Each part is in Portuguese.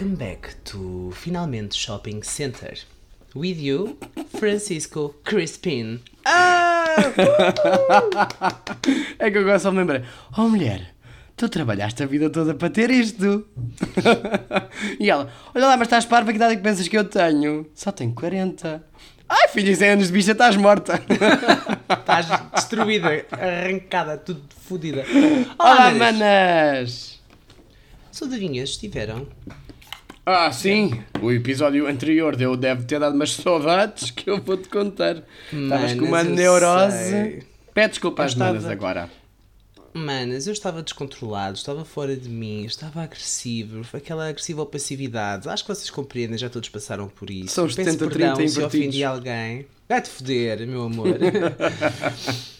Welcome back to Finalmente Shopping Center. With you, Francisco Crispin. É que agora só me lembrei. Oh mulher, tu trabalhaste a vida toda para ter isto. e ela, olha lá, mas estás parva, que idade é que pensas que eu tenho? Só tenho 40. Ai filha, 100 anos de bicha, estás morta. Estás destruída, arrancada, tudo fodida. Olá, manas. manas. Saudadinhas, estiveram? Ah, sim. O episódio anterior deu, deve ter dado umas saudades que eu vou-te contar. Estavas com uma Manas, eu neurose. sei. Pede desculpa Eu às manas estava- agora. Manas, eu estava descontrolado, estava fora de mim, estava agressivo, aquela agressiva passividade. Acho que vocês compreendem, já todos passaram por isso. São os Peço 70, perdão 30 se ofendi alguém. Vai-te foder, meu amor.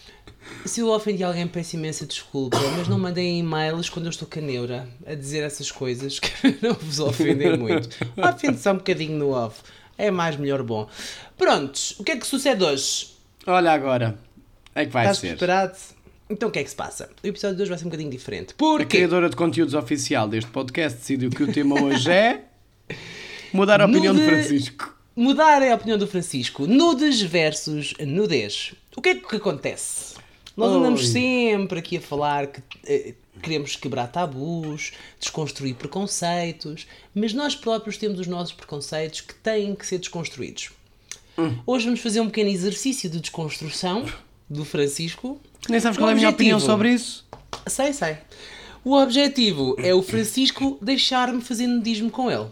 se eu ofendi alguém, peço imensa desculpa, mas não mandem e-mails quando eu estou caneura a dizer essas coisas que não vos ofendem muito. Ofende só um bocadinho no off. É mais, melhor, bom. Prontos, o que é que sucede hoje? Olha agora. É que vai Estás ser. preparado? Então o que é que se passa? O episódio de hoje vai ser um bocadinho diferente. A Porquê? criadora de conteúdos oficial deste podcast decidiu que o tema hoje é mudar a opinião de Nude- Francisco. Mudar a opinião do Francisco. Nudes versus nudez. O que é que acontece? Nós andamos Oi. sempre aqui a falar que eh, queremos quebrar tabus, desconstruir preconceitos, mas nós próprios temos os nossos preconceitos que têm que ser desconstruídos. Hum. Hoje vamos fazer um pequeno exercício de desconstrução do Francisco. Nem sabes O qual é a minha opinião objetivo- sobre isso? Sei, sei. O objetivo é o Francisco deixar-me fazer nudismo com ele.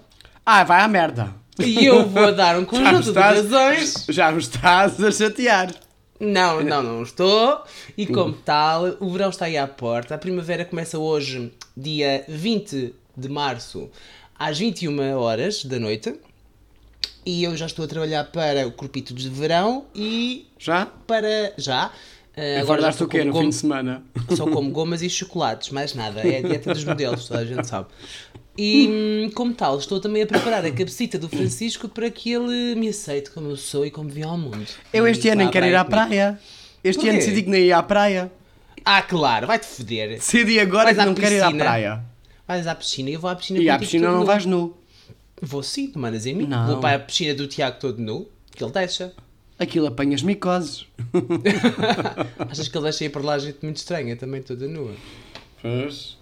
Ah, vai à merda. E eu vou dar um conjunto de estás, razões. já me estás a chatear. Não, não, não estou. E como tal, o verão está aí à porta. A primavera começa hoje, dia 20 de março, às 21 horas da noite. E eu já estou a trabalhar para o Corpito de Verão e Já? para. Já. Uh, Agora já estou o quê no fim de semana? Só como gomas e chocolates, mais nada. É a dieta dos modelos, toda a gente sabe. E hum, como tal, estou também a preparar a cabecita do Francisco para que ele me aceite como eu sou e como vi ao mundo. Eu E este ano vá nem quero ir à praia. Este Porquê? ano decidi que nem ia à praia. Ah, claro, vai-te foder. Decidi agora que não quero ir à praia. Vais à piscina e eu vou à piscina E à piscina não nu. vais nu. Vou sim, tu mandas em mim. Não. Vou para a piscina do Tiago todo nu, que ele deixa. Aquilo apanhas micoses. Achas que ele deixa ir para lá gente muito estranha, também toda nua. Pois.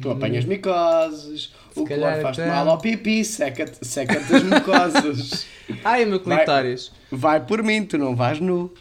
Tu apanhas micoses, o cloro faz-te mal ao pipi, seca-te seca as mucosas. Ai, meu Vai. clitóris. Vai por mim, tu não vais nu.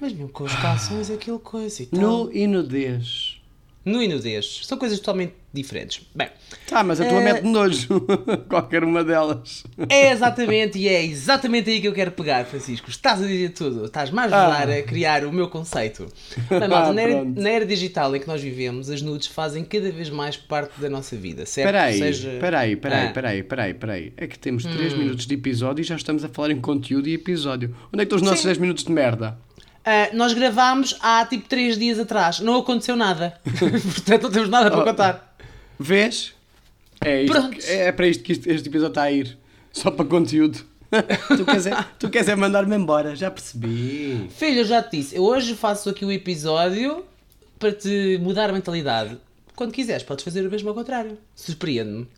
Mas mesmo com os calções, aquilo coisa e tal. Nu e nudez. Nu e nudez. São coisas totalmente diferentes. Bem, Tá, mas a tua Eh, mete nojo. Qualquer uma delas. é exatamente, e é exatamente aí que eu quero pegar, Francisco. Estás a dizer tudo. Estás-me a Ah. a criar o meu conceito. Malta, Ah, na, era, na era digital em que nós vivemos, as nudes fazem cada vez mais parte da nossa vida, certo? Espera aí, Seja- espera aí, espera aí, Ah. Hum. espera aí, espera aí, espera aí. É que temos 3 minutos de episódio e já estamos a falar em conteúdo e episódio. Onde é que estão os nossos Sim. 10 minutos de merda? Ah, nós gravámos há tipo 3 dias atrás. Não aconteceu nada. Portanto, não temos nada para Oh. contar. Vês? É, isto, Pronto. é para isto que este, este episódio está a ir. Só para conteúdo. tu, queres é, tu queres é mandar-me embora, já percebi. Filho, eu já te disse. Eu hoje faço aqui o episódio para te mudar a mentalidade. Quando quiseres, podes fazer o mesmo ao contrário. Surpreende-me.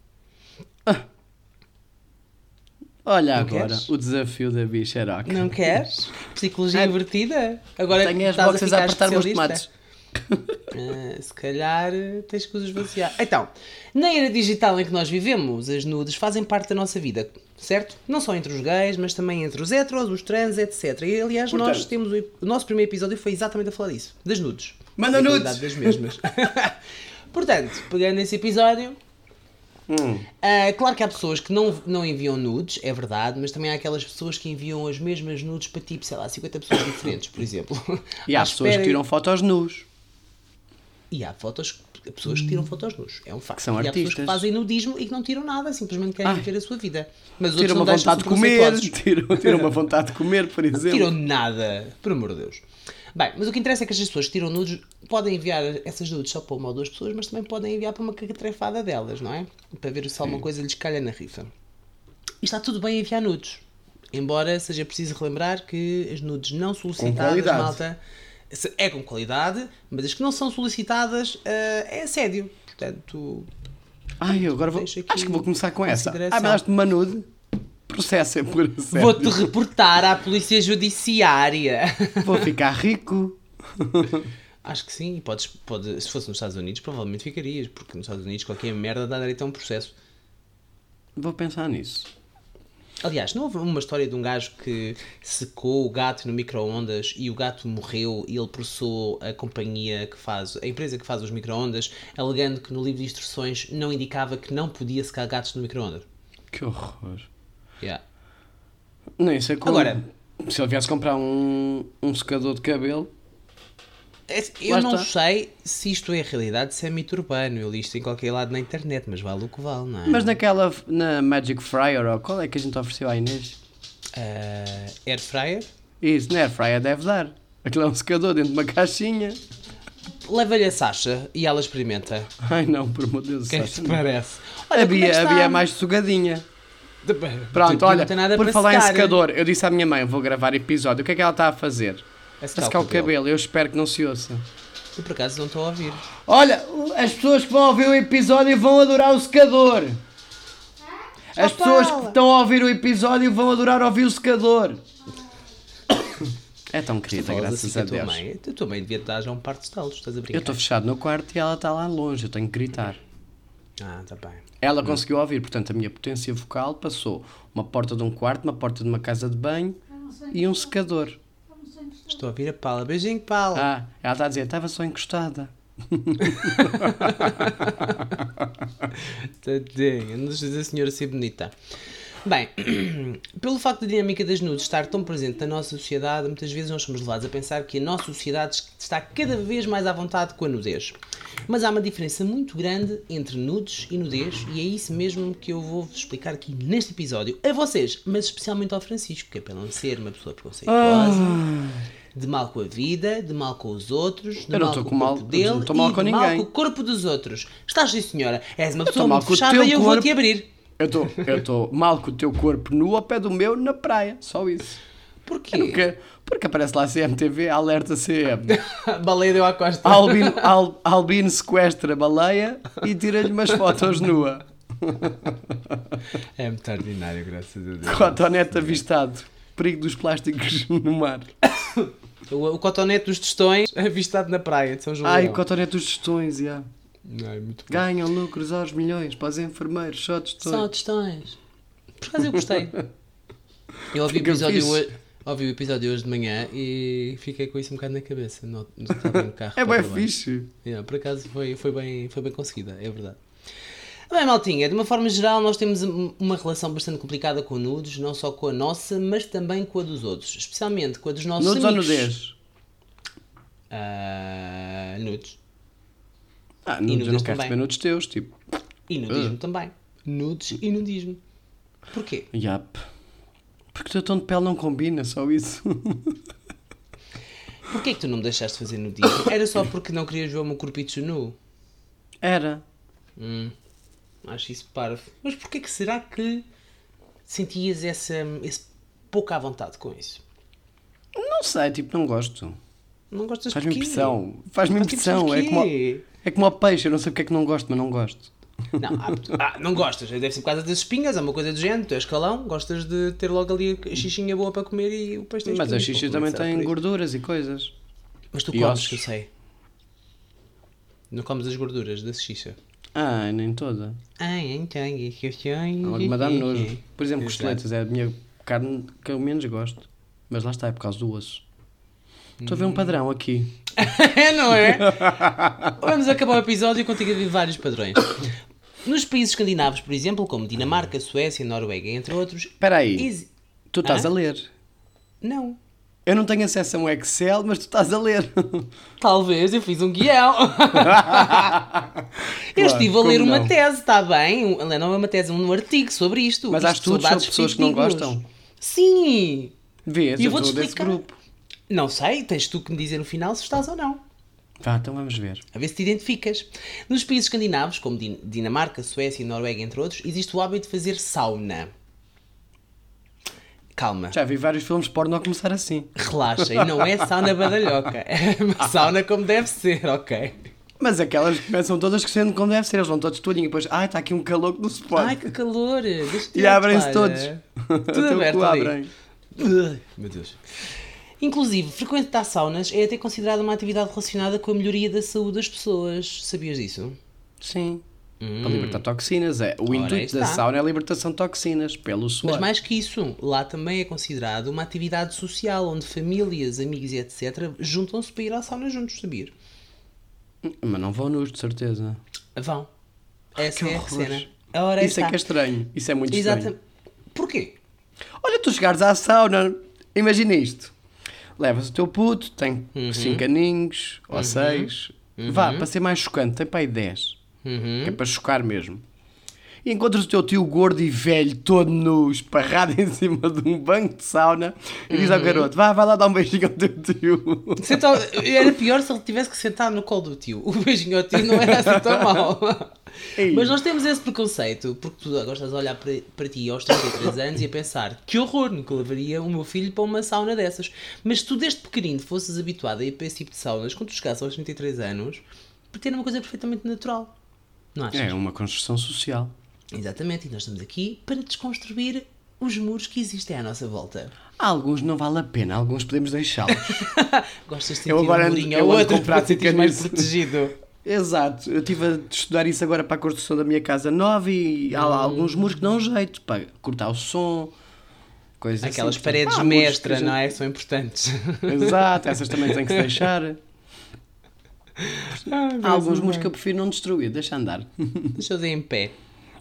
Olha Não agora queres? o desafio da bicharoca. Não queres? Psicologia Ah, invertida? Agora Tenho as estás a apertar meus tomates. Ah, se calhar eh, tens que os esvaziar. Então, na era digital em que nós vivemos, as nudes fazem parte da nossa vida, certo? Não só entre os gays, mas também entre os heteros, os trans, etc. E aliás, nós Portanto- temos o, o nosso primeiro episódio foi exatamente a falar disso, das nudes. Manda Da nudes! das mesmas. Portanto, pegando esse episódio, Hum. ah, claro que há pessoas que não, não enviam nudes, é verdade, mas também há aquelas pessoas que enviam as mesmas nudes para tipo, sei lá, 50 pessoas diferentes, por exemplo. E há pessoas espera- que tiram fotos nus. E há fotos, pessoas que tiram fotos nus, é um facto. São e há pessoas artistas. que fazem nudismo e que não tiram nada, simplesmente querem Ai. viver a sua vida. Mas Tiram uma não vontade de comer, tiram, tiram uma vontade de comer, por Não exemplo. tiram nada, por amor de Deus. Bem, mas o que interessa é que as pessoas que tiram nudes podem enviar essas nudes só para uma ou duas pessoas, mas também podem enviar para uma catrefada delas, não é? Para ver se alguma coisa lhes calha na rifa. E está tudo bem enviar nudes. Embora seja preciso relembrar que as nudes não solicitadas, malta, é com qualidade, mas as que não são solicitadas eh, é assédio. Portanto, Ai, eu agora vou. Acho que vou começar com essa. Ah, mandaste-me uma nude. Processa por assédio. vou-te reportar à Polícia Judiciária. Vou ficar rico. Acho que sim, podes, pode, se fosse nos Estados Unidos, provavelmente ficarias, porque nos Estados Unidos qualquer merda dá direito a um processo. Vou pensar nisso. Aliás, não houve uma história de um gajo que secou o gato no micro-ondas e o gato morreu e ele processou a companhia que faz, a empresa que faz os micro-ondas, alegando que no livro de instruções não indicava que não podia secar gatos no micro-ondas. Que horror. Yeah. Isso é como. Agora- Se ele viesse comprar um, um secador de cabelo. É- Eu Lá não está. sei se isto é realidade, se é mito urbano. Eu li isto em qualquer lado na internet, mas vale o que vale, não é? Mas naquela. Na Magic Fryer, ou qual é que a gente ofereceu à Inês? Ah, air fryer? Isso, na Air Fryer deve dar. Aquilo é um secador dentro de uma caixinha. Leva-lhe a Sasha e ela experimenta. Ai não, por amor de Deus. O que que Sasha, te não. parece? A como é que Bia, a está? Bia é mais sugadinha. Pronto, Tipo, olha, não tem nada por para falar em secar. secador, eu disse à minha mãe, vou gravar episódio, o que é que ela está a fazer? A secar o cabelo, eu espero que não se ouça. Eu por acaso não estou a ouvir. Olha, as pessoas que vão ouvir o episódio vão adorar o secador. As Opa! pessoas que estão a ouvir o episódio vão adorar ouvir o secador. É tão querida, graças assim a a Deus. mãe. A tua mãe devia estar já um par de estalos, estás a brincar? Eu estou fechado no quarto e ela está lá longe, eu tenho que gritar. Ah, está bem. Ela conseguiu ouvir, portanto a minha potência vocal passou uma porta de um quarto, uma porta de uma casa de banho e um secador. Estou a ouvir a Paula. Beijinho, Paula. Ah, ela está a dizer, estava só encostada. Tadinha, não deixa a senhora ser bonita. Bem, pelo facto da dinâmica das nudes estar tão presente na nossa sociedade, muitas vezes nós somos levados a pensar que a nossa sociedade está cada vez mais à vontade com a nudez. Mas há uma diferença muito grande entre nudes e nudez, e é isso mesmo que eu vou explicar aqui neste episódio a vocês, mas especialmente ao Francisco, que é para não ser uma pessoa preconceituosa, de mal com a vida, de mal com os outros, de Eu não mal com com o mal- corpo eu dele não mal com de mal ninguém. com o corpo dos outros. Estás sim, senhora. És uma pessoa mal muito fechada e eu corpo. vou-te abrir. Eu estou mal com o teu corpo nu ao pé do meu na praia, só isso. Porquê? Porque, porque aparece lá CMTV, alerta CM. Baleia deu à costa. Albino, Al, Albino sequestra baleia e tira-lhe umas fotos nua. É muito ordinário, graças a Deus. Cotonete avistado. Perigo dos plásticos no mar. O, o cotonete dos tostões avistado na praia de São João. Ai, o cotonete dos tostões, já. Muito bom. Ganham lucros aos milhões para os enfermeiros, só Só tostões. tostões. Por acaso eu gostei. Eu ouvi o, episódio hoje, ouvi o episódio hoje de manhã e fiquei com isso um bocado na cabeça. No, no, no carro É bem fixe. Yeah, por acaso foi, foi, bem, foi bem conseguida, é verdade. Bem, Maltinha, de uma forma geral, nós temos um- uma relação bastante complicada com nudes, não só com a nossa, mas também com a dos outros, especialmente com a dos nossos Nudes ou amigos. nudez? Ah, nudes. Ah, nudes, eu não quero também. nudes teus, tipo. E nudismo também. Nudes e nudismo. Porquê? Yap. Porque o teu tom de pele não combina, só isso. Porquê que tu não me deixaste fazer nudismo? Era só porque não querias ver o meu corpito nu? Era. Hum, acho isso parvo. Mas porquê que será que sentias essa, esse pouco à vontade com isso? Não sei, tipo, não gosto. Não gostas Faz-me impressão. Faz-me impressão. É como, é como ao peixe, eu não sei porque é que não gosto, mas não gosto. Não, ah, não gostas. Deve ser por causa das espinhas, é uma coisa do género. Tu és calão, gostas de ter logo ali a xixinha boa para comer e o peixe tem Mas a Vou também tem gorduras e coisas. Mas tu e comes, ossos. que eu sei. Não comes as gorduras da xixa. Ah, nem toda. Ai, então, é que eu sei. Não, que me dá nojo. Por exemplo, Exato. costeletas é a minha carne que eu menos gosto. Mas lá está, é por causa do osso. Estou a ver um padrão aqui. É, não é? Vamos acabar o episódio contigo a ver vários padrões. Nos países escandinavos, por exemplo, como Dinamarca, Suécia, Noruega, entre outros, Espera aí, exi- tu estás Ah? a ler. Não. Eu não tenho acesso a um Excel, mas tu estás a ler. Talvez eu fiz um guião. eu estive a ler uma não? tese, está bem? Não é uma tese, um artigo sobre isto. Mas há Isto estudos sobre pessoas que não gostam? Sim. Vês, eu eu estou desse grupo. Não sei, tens tu que me dizer no final se estás ou não. Vá, então vamos ver. A ver se te identificas. Nos países escandinavos, como Din- Dinamarca, Suécia e Noruega, entre outros, existe o hábito de fazer sauna. Calma. Já vi vários filmes porno a começar assim. Relaxa, e não é sauna badalhoca. É uma sauna como deve ser, ok? Mas aquelas começam todas crescendo como deve ser, eles vão todos tolinho e depois, ai, está aqui um calor que não se pode. Ai, que calor! E abrem-se todos. Tudo aberto abrem. Meu Deus. Inclusive, frequentar saunas é até considerada uma atividade relacionada com a melhoria da saúde das pessoas. Sabias disso? Sim. Para libertar toxinas. É. O Ora, intuito da está. sauna é a libertação de toxinas pelo suor. Mas mais que isso, lá também é considerado uma atividade social onde famílias, amigos e etc. juntam-se para ir à sauna juntos, sabia? Mas não vão nus, de certeza. Vão. Essa é a cena. A hora Isso é que é estranho. Isso é muito estranho. Exatamente. Porquê? Olha, tu chegares à sauna, imagina isto. Levas o teu puto, tem Uhum. 5 aninhos ou 6. Vá, para ser mais chocante, tem para aí 10. Uhum. Que é para chocar mesmo. E encontras o teu tio gordo e velho, todo nu, esparrado em cima de um banco de sauna e diz Uhum. ao garoto: vá, vai lá dar um beijinho ao teu tio. Senta- Era pior se ele tivesse que sentar no colo do tio. O beijinho ao tio não era assim tão mau. Ei. Mas nós temos esse preconceito, porque tu agora estás a olhar para, para ti aos 33 anos e a pensar que horror, nunca levaria o meu filho para uma sauna dessas. Mas se tu desde pequenino fosses habituado a ir para esse tipo de saunas, quando tu chegasses aos 33 anos, porque era uma coisa perfeitamente natural. Não achas? É uma construção social. Exatamente, e nós estamos aqui para desconstruir os muros que existem à nossa volta. Alguns não vale a pena, alguns podemos deixá-los. Gostas de sentir Eu agora um murinho ando outro com para te prática sentires mais protegido. Exato, eu estive a estudar isso agora para a construção da minha casa nova e há lá alguns muros que dão jeito para cortar o som, coisas Aquelas assim. paredes Há muros que a mestra, gente- não é? São importantes. Exato, essas também têm que se deixar. Há alguns muros que eu prefiro não destruir, deixa andar. Deixa eu dizer em pé.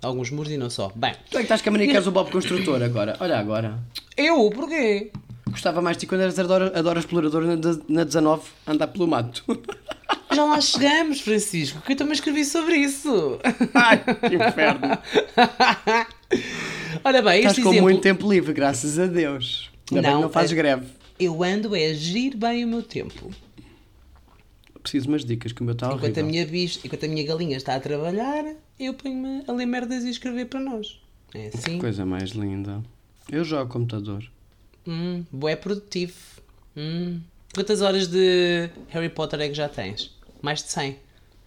Alguns muros e não só. Bem, Tu é que estás com a mania que és o Bob Construtor agora. Olha agora. eu? Porquê? Gostava mais de ti quando eras adora, adora explorador na, na 19 andar pelo mato. Já lá chegamos, Francisco, que eu também escrevi sobre isso. Ai, que inferno. Ora bem, Estás este com exemplo... muito tempo livre, graças a Deus. Ainda bem Não, que não fazes é- greve. Eu ando é a agir bem o meu tempo. Preciso de umas dicas que o meu está Enquanto horrível. a, minha bicho, enquanto a minha galinha está a trabalhar, eu ponho-me a ler merdas e a escrever para nós. É assim. Coisa mais linda. Eu jogo computador. Hum, bué produtivo. Hum. Quantas horas de Harry Potter é que já tens? Mais de 100.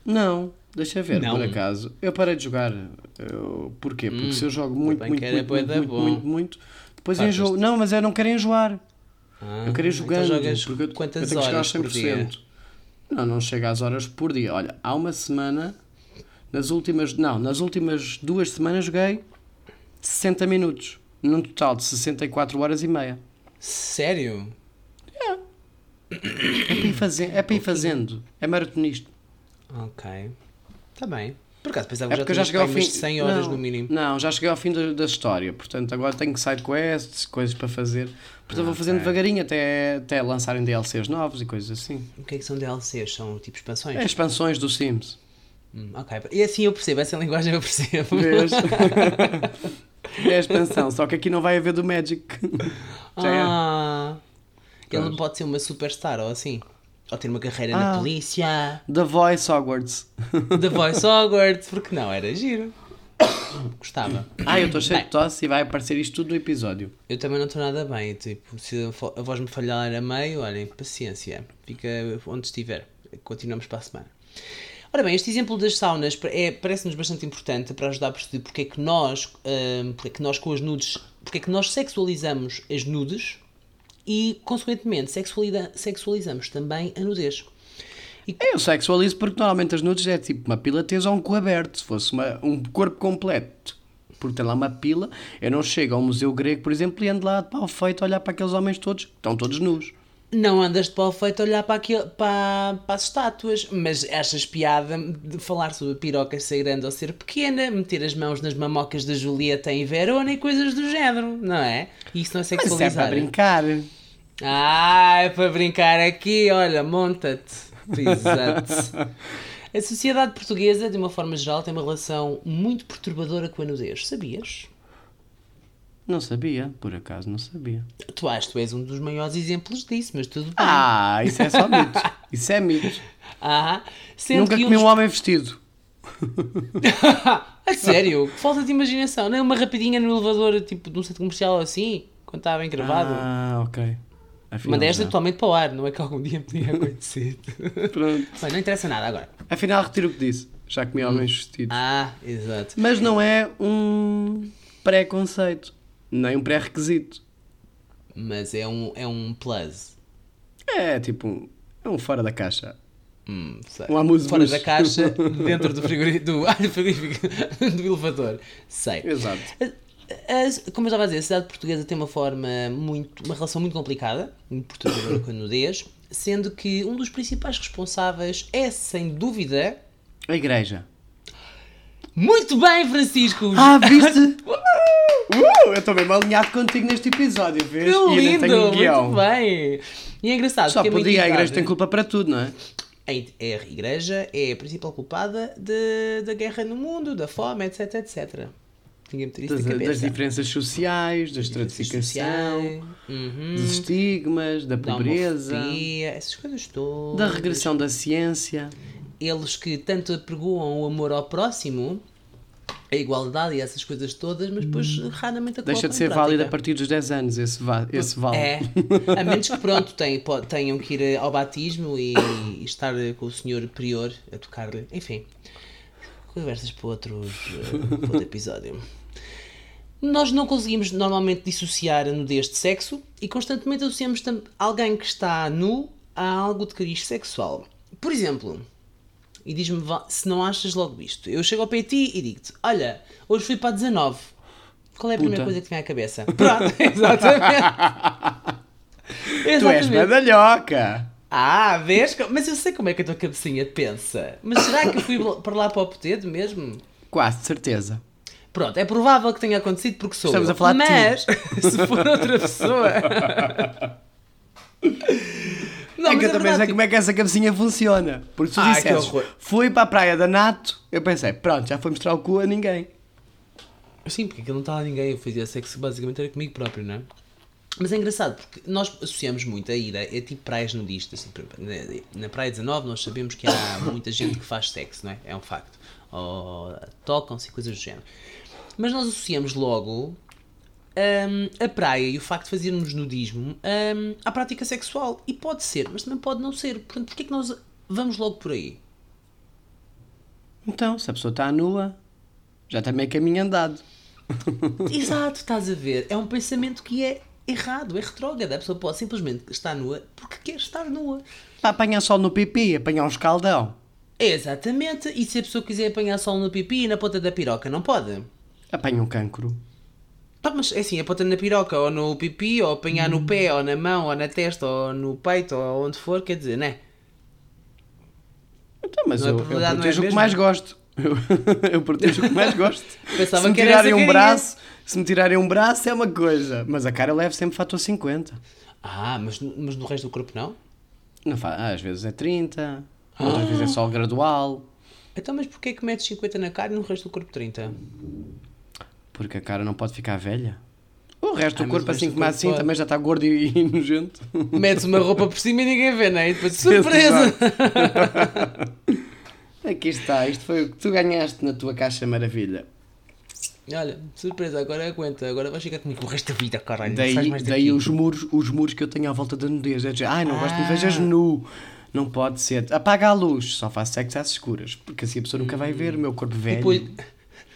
Não, deixa ver, Não. por acaso. Eu parei de jogar. Eu... Porquê? Porque se eu jogo muito, muito, que muito, muito, muito, bom. muito, muito, depois Fartas-te. enjoo. Não, mas eu não quero enjoar. Ah, Eu queria ir então jogando. jogas porque eu, quantas eu que horas por dia? 100%. Não, não chega às horas por dia. Olha, há uma semana, nas últimas, não, nas últimas duas semanas joguei 60 minutos. Num total de 64 horas e meia. Sério? É para ir, faze é para ir fazendo. É maratonista. Ok. Está bem. Por acaso pensava É que já já cheguei ao fim. umas 100 horas não, no mínimo. Não, já cheguei ao fim da, da história. Portanto, agora tenho side quests, coisas para fazer. Portanto, vou fazendo Ok. devagarinho até, até lançarem DLCs novos e coisas assim. O que é que são DLCs? São tipo expansões? É expansões do Sims. Hum, ok. E assim eu percebo, essa linguagem eu percebo. É a expansão, só que aqui não vai haver do Magic. Já é. ah, ele Pois. não pode ser uma superstar ou assim. Ou ter uma carreira na Ah. polícia, The Voice Hogwarts. The Voice Hogwarts, porque não, era giro. Gostava. Ah, eu estou cheio Bem. de tosse e vai aparecer isto tudo no episódio. Eu também não estou nada bem. Tipo, se a voz me falhar a meio, olhem, paciência. Fica onde estiver. Continuamos para a semana. Ora bem, este exemplo das saunas é, parece-nos bastante importante para ajudar a perceber porque é que nós, hum, porque é que nós com as nudes, porque é que nós sexualizamos as nudes e, consequentemente, sexualiza- sexualizamos também a nudez. Eu sexualizo porque normalmente as nudes é tipo uma pila tesa ou um cu aberto. Se fosse uma- um corpo completo, porque tem lá uma pila, eu não chego ao Museu Grego, por exemplo, e ando lá de pau feito a olhar para aqueles homens todos, que estão todos nus. Não andas de pau feito a olhar para, aquilo, para, para as estátuas, mas achas piada de falar sobre a piroca ser grande ou ser pequena, meter as mãos nas mamocas da Julieta em Verona e coisas do género, não é? E isso não é Mas é sexualizar. para brincar. Ah, é para brincar aqui, olha, monta-te. Exato. A sociedade portuguesa, de uma forma geral, tem uma relação muito perturbadora com a nudez, sabias? Não sabia, por acaso não sabia. Tu achas que tu és um dos maiores exemplos disso, mas tudo bem. Ah, isso é só mito. Isso é mito. Ah, Nunca comi um homem vestido. A sério? Que falta de imaginação. Não é uma rapidinha no elevador, tipo, de um centro comercial assim, quando estava bem gravado. Ah, ok. Afinal, Mandei esta já. totalmente para o ar, não é que algum dia me tenha acontecido. Pronto. Bem, não interessa nada agora. Afinal, retiro o que disse. Já comi homens vestidos. Ah, exato. Mas não é um pré-conceito. Nem um pré-requisito. Mas é um, é um plus. É tipo um, é um fora da caixa. Hum, sei. Um amuse Fora da caixa, dentro do frigorífico, do, ah, do frigorífico, do elevador. Sei. Exato. Como eu estava a dizer, a cidade portuguesa tem uma forma muito, uma relação muito complicada, perturbadora com a nudez, sendo que um dos principais responsáveis é, sem dúvida, A igreja. Muito bem, Francisco! Ah, viste? Uh, eu estou mesmo alinhado contigo neste episódio, vês? que e lindo! tenho um guião. Muito bem! E é engraçado, Só é podia, a igreja tem culpa para tudo, não é? A a igreja é a principal culpada de, da guerra no mundo, da fome, etc, etc. Tinha meter isso Das, das diferenças sociais, da estratificação, uhum, dos estigmas, da da pobreza, homofobia, essas coisas todas. da regressão da ciência. Eles que tanto apregoam o amor ao próximo, a igualdade e essas coisas todas, mas depois raramente a Hum. Deixa de ser válida a partir dos 10 anos, esse, va esse vale. É, a menos que pronto tenham, tenham que ir ao batismo e, e estar com o senhor prior a tocar-lhe. Enfim, conversas para, outros, eh, para outro episódio. Nós não conseguimos normalmente dissociar a nudez de sexo e constantemente associamos alguém que está nu a algo de cariz sexual. Por exemplo, e diz-me se não achas logo isto. Eu chego ao pé de ti e digo-te: Olha, hoje fui para 19. Qual é a primeira Puta. coisa que vem à cabeça? Pronto, exatamente. Tu és Exatamente. medalhoca! Ah, vês? Mas eu sei como é que a tua cabecinha pensa. Mas será que eu fui para lá para o potedo mesmo? Quase, de certeza. Pronto, é provável que tenha acontecido porque sou Estamos eu. a falar de Mas, se for outra pessoa... Não, é que eu é também sei como é que essa cabecinha funciona. Porque se tu dissesses, horror. fui para a praia da Nato, eu pensei, pronto, já foi mostrar o cu a ninguém. Sim, porque aquilo não estava a ninguém, eu fazia sexo basicamente era comigo próprio, não é? Mas é engraçado porque nós associamos muito a ida a tipo praias nudistas. Assim, na, na Praia 19 nós sabemos que há muita gente que faz sexo, não é? É um facto. Ou tocam-se e coisas do género. Mas nós associamos logo hum, a praia e o facto de fazermos nudismo hum, à prática sexual. E pode ser, mas também pode não ser. Portanto, porquê é que nós vamos logo por aí? Então, se a pessoa está nua, já tem meio caminho andado. Exato, estás a ver? É um pensamento que é errado, é retrógrado. A pessoa pode simplesmente estar nua porque quer estar nua. Para apanhar sol no pipi, apanhar um escaldão. Exatamente. E se a pessoa quiser apanhar sol no pipi e na ponta da piroca, não pode? Apanha um cancro. Pá, mas é assim, a ponta na piroca, ou no pipi, ou apanhar no pé, ou na mão, ou na testa, ou no peito, ou onde for, quer dizer, né? Então, mas Não é eu, eu probabilidade, não é protejo o que mais gosto. Eu, eu protejo o que mais gosto. Pensava se me tirarem um eu braço, se me tirarem um braço é uma coisa, mas a cara leva sempre fator 50. Ah, mas, mas no resto do corpo não? Não fa... ah, às vezes é 30, outras vezes é só gradual, Então, mas porquê que metes 50 na cara e no resto do corpo 30? Porque a cara não pode ficar velha. O resto Ah, do mas corpo, assim do como assim, pode. também já está gordo e, e nojento. Metes uma roupa por cima e ninguém vê, né? E depois, surpresa! Aqui está, isto foi o que tu ganhaste na tua caixa maravilha. Olha, surpresa, agora aguenta, agora vais ficar comigo o resto da vida, caralho. não Daí, daí os muros, os muros que eu tenho à volta da nudez. É dizer, ai, não gosto de me Ah. vejas nu. Não pode ser. Apaga a luz, só faço sexo às escuras. Porque assim a pessoa nunca vai ver o meu corpo E velho. depois,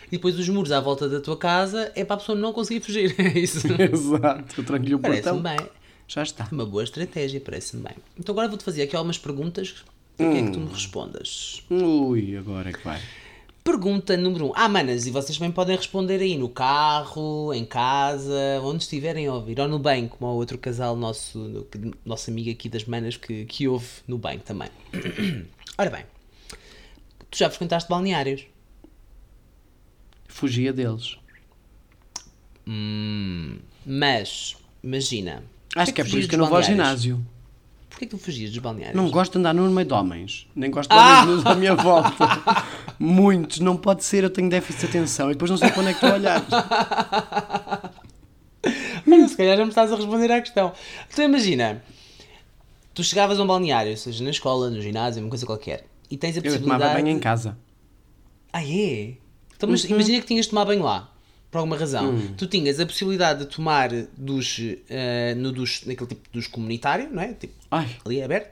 e depois os muros à volta da tua casa é para a pessoa não conseguir fugir. É isso. Exato, eu tranco-lhe o portão. Parece-me bem. Já está. Uma boa estratégia, parece-me bem. Então agora vou-te fazer aqui algumas perguntas para que é que Hum. tu me respondas. Ui, agora é que vai. Pergunta número 1. Um. Ah, manas, e vocês também podem responder aí no carro, em casa, onde estiverem a ouvir, ou no banho, como o outro casal nosso, no- nosso amigo aqui das manas que, que ouve no banho também. Ora bem, tu já frequentaste balneários? Fugia deles. Hum, mas, imagina. Acho que é por isso que eu não vou ao ginásio. Porquê que tu fugias dos balneários? Não gosto de andar no meio de homens. Nem gosto de Ah! homens nus à minha volta. Muitos. Não pode ser, eu tenho déficit de atenção. E depois não sei para onde é que estou a olhar. Olha, se calhar já me estás a responder à questão. Então imagina, tu chegavas a um balneário, seja na escola, no ginásio, uma coisa qualquer, e tens a Eu possibilidade... tomava banho em casa. Ah, é? Então, mas Uhum. imagina que tinhas de tomar banho lá. por alguma razão, Hum. tu tinhas a possibilidade de tomar duche eh, no duche, naquele tipo de duche comunitário, não é? Tipo, Ai, ali aberto,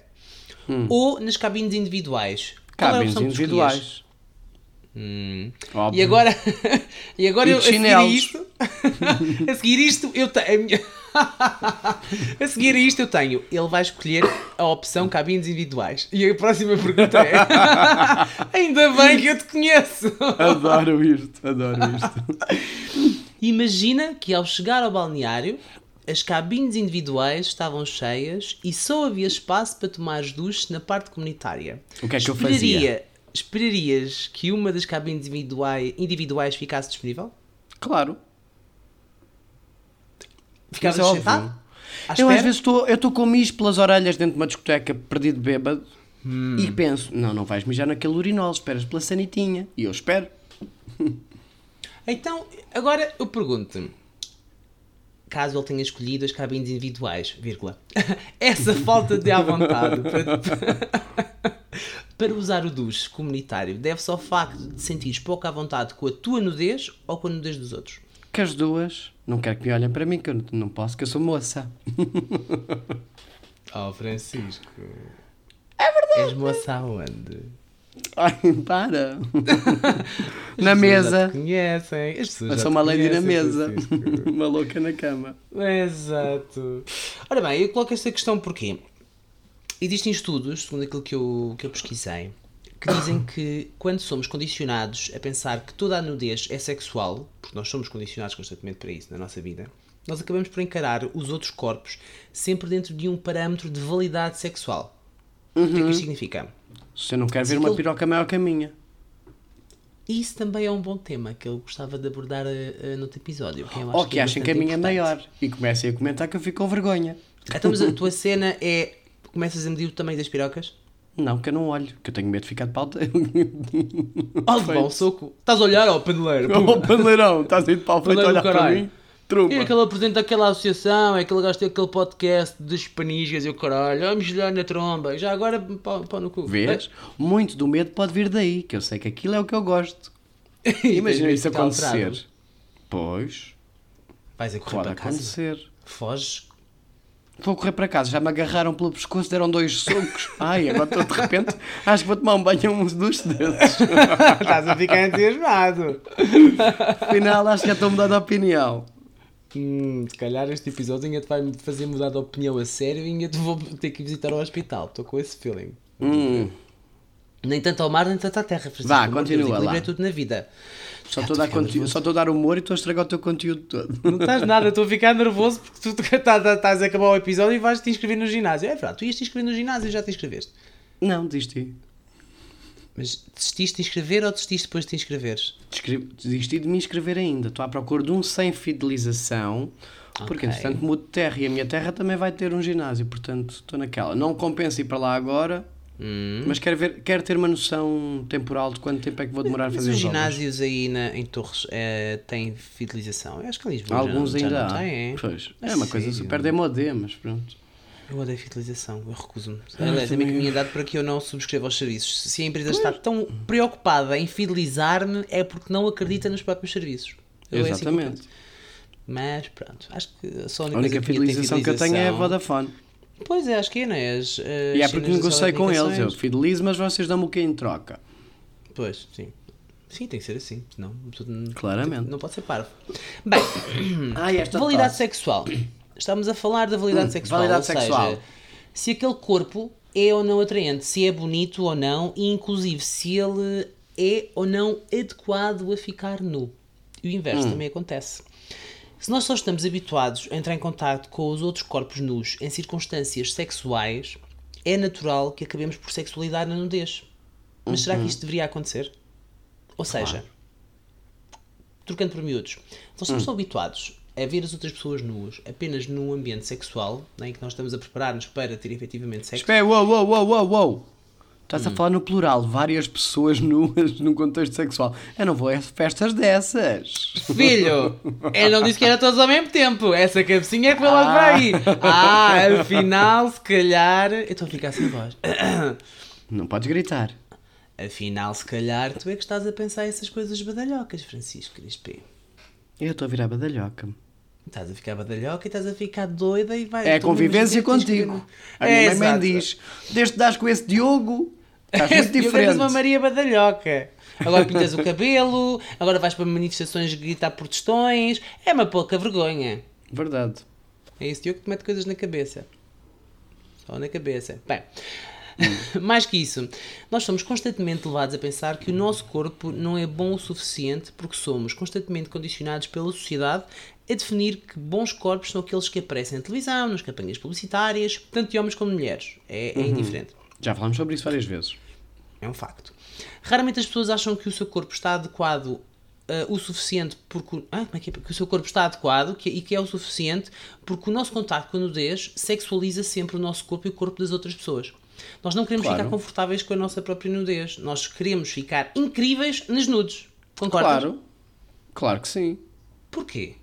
ou nas cabines individuais. A cabines individuais. Hum. E agora, e agora E eu, a seguir isto, a seguir isto, eu tenho. a seguir a isto, eu tenho. Ele vai escolher a opção cabines individuais. E a próxima pergunta é: Ainda bem que eu te conheço. Adoro isto, adoro isto. Imagina que ao chegar ao balneário, as cabines individuais estavam cheias e só havia espaço para tomar duches na parte comunitária. O que é que eu fazia? Esperarias que uma das cabines individuais, individuais ficasse disponível? Claro. Ficavas Mas é sentado? Eu às vezes estou eu estou com mijo pelas orelhas dentro de uma discoteca perdido bêbado Hum. e penso, não, não vais mijar naquele urinol, esperas pela sanitinha. E eu espero. Então, agora eu pergunto-te. Caso ele tenha escolhido as cabines individuais, vírgula. Essa falta de à vontade para, para usar o duche comunitário deve-se ao facto de sentires pouco à vontade com a tua nudez ou com a nudez dos outros? Que as duas, não quero que me olhem para mim, que eu não- não posso, que eu sou moça. Oh, Francisco. É verdade. És moça aonde? Ai, para. Na mesa. conhecem. As pessoas Eu sou uma lady na mesa. Uma louca na cama. Exato. Ora bem, eu coloco esta questão porque existem estudos, segundo aquilo que eu, que eu pesquisei, que dizem que quando somos condicionados a pensar que toda a nudez é sexual, porque nós somos condicionados constantemente para isso na nossa vida, nós acabamos por encarar os outros corpos sempre dentro de um parâmetro de validade sexual. O que é que isto significa? Se eu não quero ver uma ele- piroca maior que a minha. E Isso também é um bom tema que eu gostava de abordar eh, eh, noutro episódio. Que eu acho Ou que é achem que a minha é importante. maior. E comecem a comentar que eu fico com vergonha. Então, mas a tua cena é. Começas a medir o tamanho das pirocas? Não, que eu não olho, que eu tenho medo de ficar de pauta. Oh, de bom soco. Estás a olhar, ó paneleiro? Ô, paneleirão, estás aí de pau feito a olhar para mim? Trumba. E aquele presidente daquela associação, é aquele gajo que tem aquele podcast dos panisgas e o caralho. Vamos lhe na tromba. Já agora, pau, pau no cu. Vês? Muito do medo pode vir daí, que eu sei que aquilo é o que eu gosto. Imagina isso acontecer. alterado. Pois, Vais a correr pode para casa. acontecer. Foges. Vou correr para casa, já me agarraram pelo pescoço, deram dois socos. Ai, agora estou de repente, acho que vou tomar um banho uns dos desses. Estás a ficar entusiasmado. Afinal, acho que já estou a mudar de opinião. Hum, se calhar este episódio ainda te vai fazer mudar de opinião a sério e ainda te vou ter que visitar ao hospital. Estou com esse feeling. Hum, Nem tanto ao mar, nem tanto à terra. Francisco. Vá, continua lá. é tudo na vida. Só estou a estou dar a conteúdo- só a dar humor e estou a estragar o teu conteúdo todo. Não estás nada, estou a ficar nervoso porque tu estás, estás a acabar o episódio e vais te inscrever no ginásio. É verdade, tu ias te inscrever no ginásio e já te inscreveste. Não, desisti. Mas desististe de inscrever ou desististe depois de te inscreveres? Desisti de me inscrever ainda. Estou à procura de um sem fidelização. Porque, Ok. entretanto, mudo de terra e a minha terra também vai ter um ginásio. Portanto, estou naquela. Não compensa ir para lá agora, Hum. mas quero, ver, quero ter uma noção temporal de quanto tempo é que vou demorar a fazer os ginásios aí na- em Torres eh, têm fidelização? Eu acho que em Lisboa Alguns já, já ainda não há. têm. Pois, A é uma coisa sério? super demodé, mas pronto. Eu odeio fidelização, eu recuso-me. Ah, Aliás, é também. uma caminhada para que eu não subscreva os serviços. Se a empresa está tão preocupada em fidelizar-me, é porque não acredita nos próprios serviços. Eu é assim Exatamente. Mas pronto, acho que só a única, a única coisa tem fidelização que eu tenho é a Vodafone. Pois é, acho que é, não é? As, E é porque negociei com eles. Eu fidelizo, mas vocês dão-me o que em troca? Pois, sim. Sim, tem que ser assim. Senão, Claramente. Não pode ser parvo. Bem, Ai, validade tosse. sexual. Estamos a falar da validade Hum, sexual. validade ou seja, sexual. se aquele corpo é ou não atraente, se é bonito ou não, e inclusive se ele é ou não adequado a ficar nu. E o Hum. inverso também acontece. Se nós só estamos habituados a entrar em contato com os outros corpos nus em circunstâncias sexuais, é natural que acabemos por sexualizar na nudez. Mas será Uhum. que isto deveria acontecer? Ou seja, trocando por miúdos, se nós Hum. estamos tão habituados a ver as outras pessoas nuas apenas num ambiente sexual, né, em que nós estamos a preparar-nos para ter efetivamente sexo, Espera, uou, uou, uou, uou, uou. Estás Hum. a falar no plural, várias pessoas nuas num contexto sexual. Eu não vou a festas dessas. Filho, eu não disse que era todos ao mesmo tempo. Essa cabecinha é que foi logo Ah. para aí. Ah, afinal, se calhar. Eu estou a ficar sem voz. Não podes gritar. Afinal, se calhar, tu é que estás a pensar essas coisas badalhocas, Francisco Crispi. Eu estou a virar badalhoca. Estás a ficar badalhoca e estás a ficar doida e vai. É a convivência contigo. A É, minha mãe exato. diz: desde que dás com esse Diogo, estás muito Diogo diferente. és uma Maria Badalhoca. Agora pintas o cabelo, agora vais para manifestações gritar protestões. É uma pouca vergonha. Verdade. É esse Diogo que te mete coisas na cabeça. Só na cabeça. Bem, mais que isso, nós somos constantemente levados a pensar que o nosso corpo não é bom o suficiente porque somos constantemente condicionados pela sociedade a definir que bons corpos são aqueles que aparecem na televisão, nas campanhas publicitárias, tanto de homens como de mulheres. É, é indiferente. Já falámos sobre isso várias vezes. É um facto. Raramente as pessoas acham que o seu corpo está adequado ah, o suficiente porque. o- Ah, como é que é? Que o seu corpo está adequado que- e que é o suficiente porque o nosso contacto com a nudez sexualiza sempre o nosso corpo e o corpo das outras pessoas. Nós não queremos Claro. ficar confortáveis com a nossa própria nudez. Nós queremos ficar incríveis nas nudes. Concordas? Claro. Claro que sim. Porquê?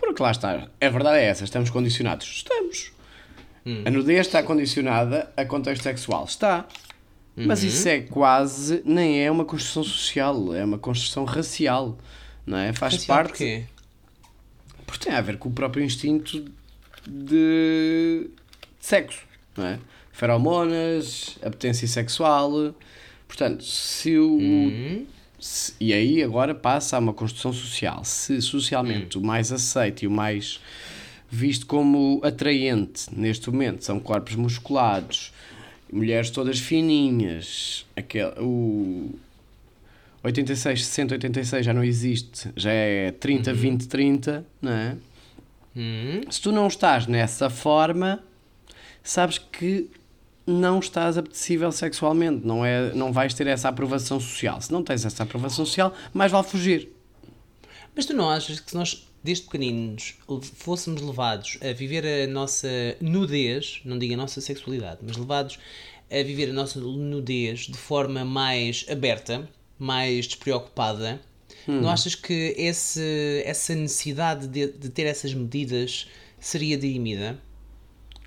Porque lá está. A verdade é essa. Estamos condicionados. Estamos. A nudez está condicionada a contexto sexual. Está. Mas isso é quase. Nem é uma construção social. É uma construção racial. Não é? Faz Racial parte. Porquê? Porque tem a ver com o próprio instinto de sexo, não é? Feromonas, apetência sexual. Portanto, se o. se- e aí agora passa a uma construção social. Se socialmente o mais aceito e o mais visto como atraente neste momento são corpos musculados, mulheres todas fininhas, aquele, o 86, 60, 86 já não existe, já é 30, 20, 30, não é? Hum? Se tu não estás nessa forma, sabes que não estás apetecível sexualmente, não, é, não vais ter essa aprovação social. Se não tens essa aprovação social, mais vale fugir. Mas tu não achas que se nós, desde pequeninos, fôssemos levados a viver a nossa nudez, não digo a nossa sexualidade, mas levados a viver a nossa nudez de forma mais aberta, mais despreocupada, não achas que esse, essa necessidade de, de ter essas medidas seria dirimida?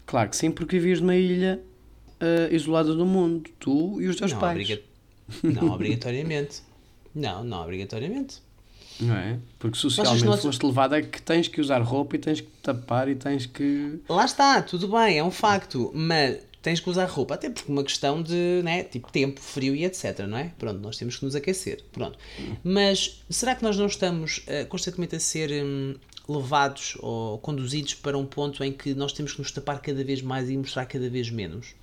Claro que sim, porque vives numa ilha ah, isolada do mundo, tu e os teus Não, pais. obriga- não obrigatoriamente. Não, não obrigatoriamente. Não é? Porque socialmente nós- foste levado a que tens que usar roupa e tens que tapar e tens que. Lá está, tudo bem, é um facto, mas tens que usar roupa, até porque uma questão de, né, tipo, tempo, frio e etc, não é? Pronto, nós temos que nos aquecer, pronto. Mas será que nós não estamos eh, constantemente a ser hum, levados ou conduzidos para um ponto em que nós temos que nos tapar cada vez mais e mostrar cada vez menos?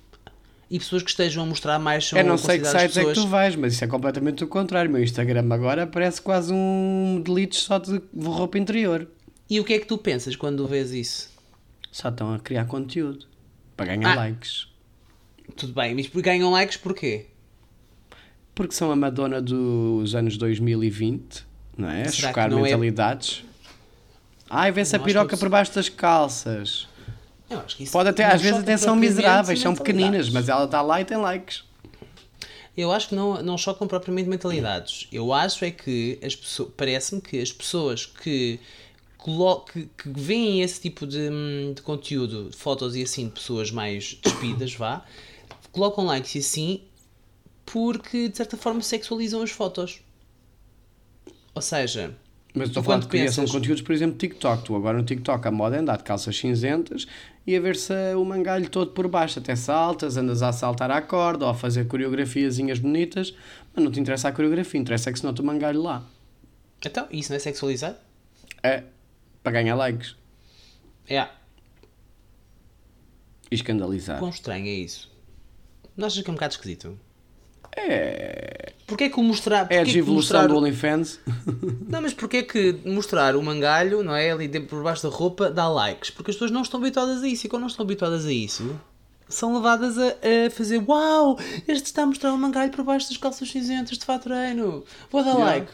E pessoas que estejam a mostrar mais são Eu não sei que sites é que tu vais, mas isso é completamente o contrário. O meu Instagram agora parece quase um delete só de roupa interior. E o que é que tu pensas quando vês isso? Só estão a criar conteúdo para ganhar Ah. likes. Tudo bem, mas ganham likes porquê? Porque são a Madonna dos anos 2020, não é? Será chocar não é- mentalidades. Ai, vê-se a piroca por baixo das calças. Eu acho que isso Pode até, às vezes até são miseráveis, são pequeninas, mas ela está lá e tem likes. Eu acho que não, não chocam propriamente mentalidades. Eu acho é que as pessoas, parece-me que as pessoas que, que, que veem esse tipo de, hum, de conteúdo, de fotos e assim, de pessoas mais despidas, vá, colocam likes e assim, porque de certa forma sexualizam as fotos. Ou seja, Mas estou a falar de criação de pensas- conteúdos, por exemplo, TikTok. Tu agora no TikTok a moda é andar de calças cinzentas e a ver-se o mangalho todo por baixo. Até saltas, andas a saltar à corda ou a fazer coreografiazinhas bonitas, mas não te interessa a coreografia, interessa é que se nota o mangalho lá. então, isso não é sexualizar? É para ganhar likes É. e escandalizar. Quão estranho é isso? Não achas que é um bocado esquisito? É, Porquê que o mostrar... é a mostrar- do OnlyFans. Não, mas porquê que mostrar o mangalho, não é? Ali dentro por baixo da roupa, dá likes? Porque as pessoas não estão habituadas a isso. E quando não estão habituadas a isso, são levadas a, a fazer Uau, este está a mostrar o mangalho por baixo das calças cinzentas de fato treino. Vou dar Yeah. like.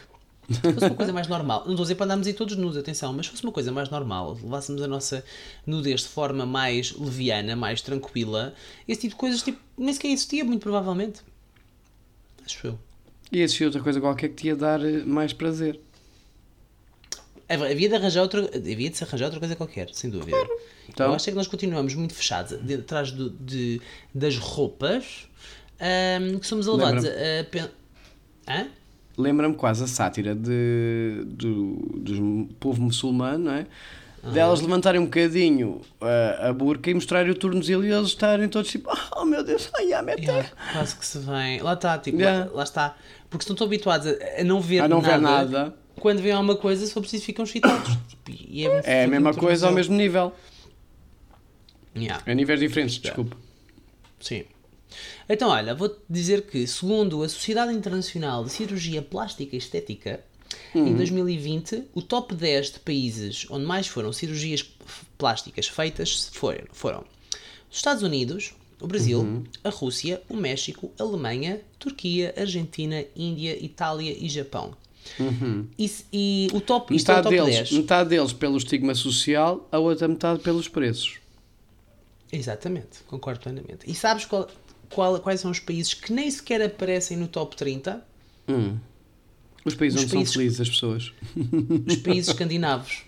Se fosse uma coisa mais normal, não estou a dizer para andarmos aí todos nus, atenção, mas se fosse uma coisa mais normal, levássemos a nossa nudez de forma mais leviana, mais tranquila, esse tipo de coisas tipo, nem sequer existia, muito provavelmente. Acho eu. E existia outra coisa qualquer que te ia dar eh, mais prazer. Havia de arranjar outra, havia de se arranjar outra coisa qualquer, sem dúvida. Então? Eu acho é que nós continuamos muito fechados de, atrás do- de, das roupas ahm, que somos levados a, a pen- Hã? lembra-me quase a sátira de, do, do povo muçulmano, não é? Delas levantarem um bocadinho a, a burca e mostrarem o tornozelo e eles estarem todos tipo, oh meu Deus, ai, a meta. Yeah, quase que se vem. Lá está, tipo, Yeah. lá, lá está. Porque estão tão habituados a, a não ver A não nada. ver nada. Quando vêem alguma coisa, se for preciso, ficam excitados. Tipo, e é, É a mesma coisa ao mesmo nível. Yeah. A níveis diferentes, desculpa. Sim. Então, olha, vou-te dizer que, segundo a Sociedade Internacional de Cirurgia Plástica e Estética, em 2020, o top 10 de países onde mais foram cirurgias plásticas feitas foram, foram os Estados Unidos, o Brasil, a Rússia, o México, a Alemanha, Turquia, Argentina, Índia, Itália e Japão. E, se- e o top, isto é o Metade top deles, 10. metade deles pelo estigma social, a outra metade pelos preços. Exatamente, concordo plenamente. E sabes qual- qual- quais são os países que nem sequer aparecem no top 30? Hum. Os países Os onde países- são felizes as pessoas. Os países escandinavos.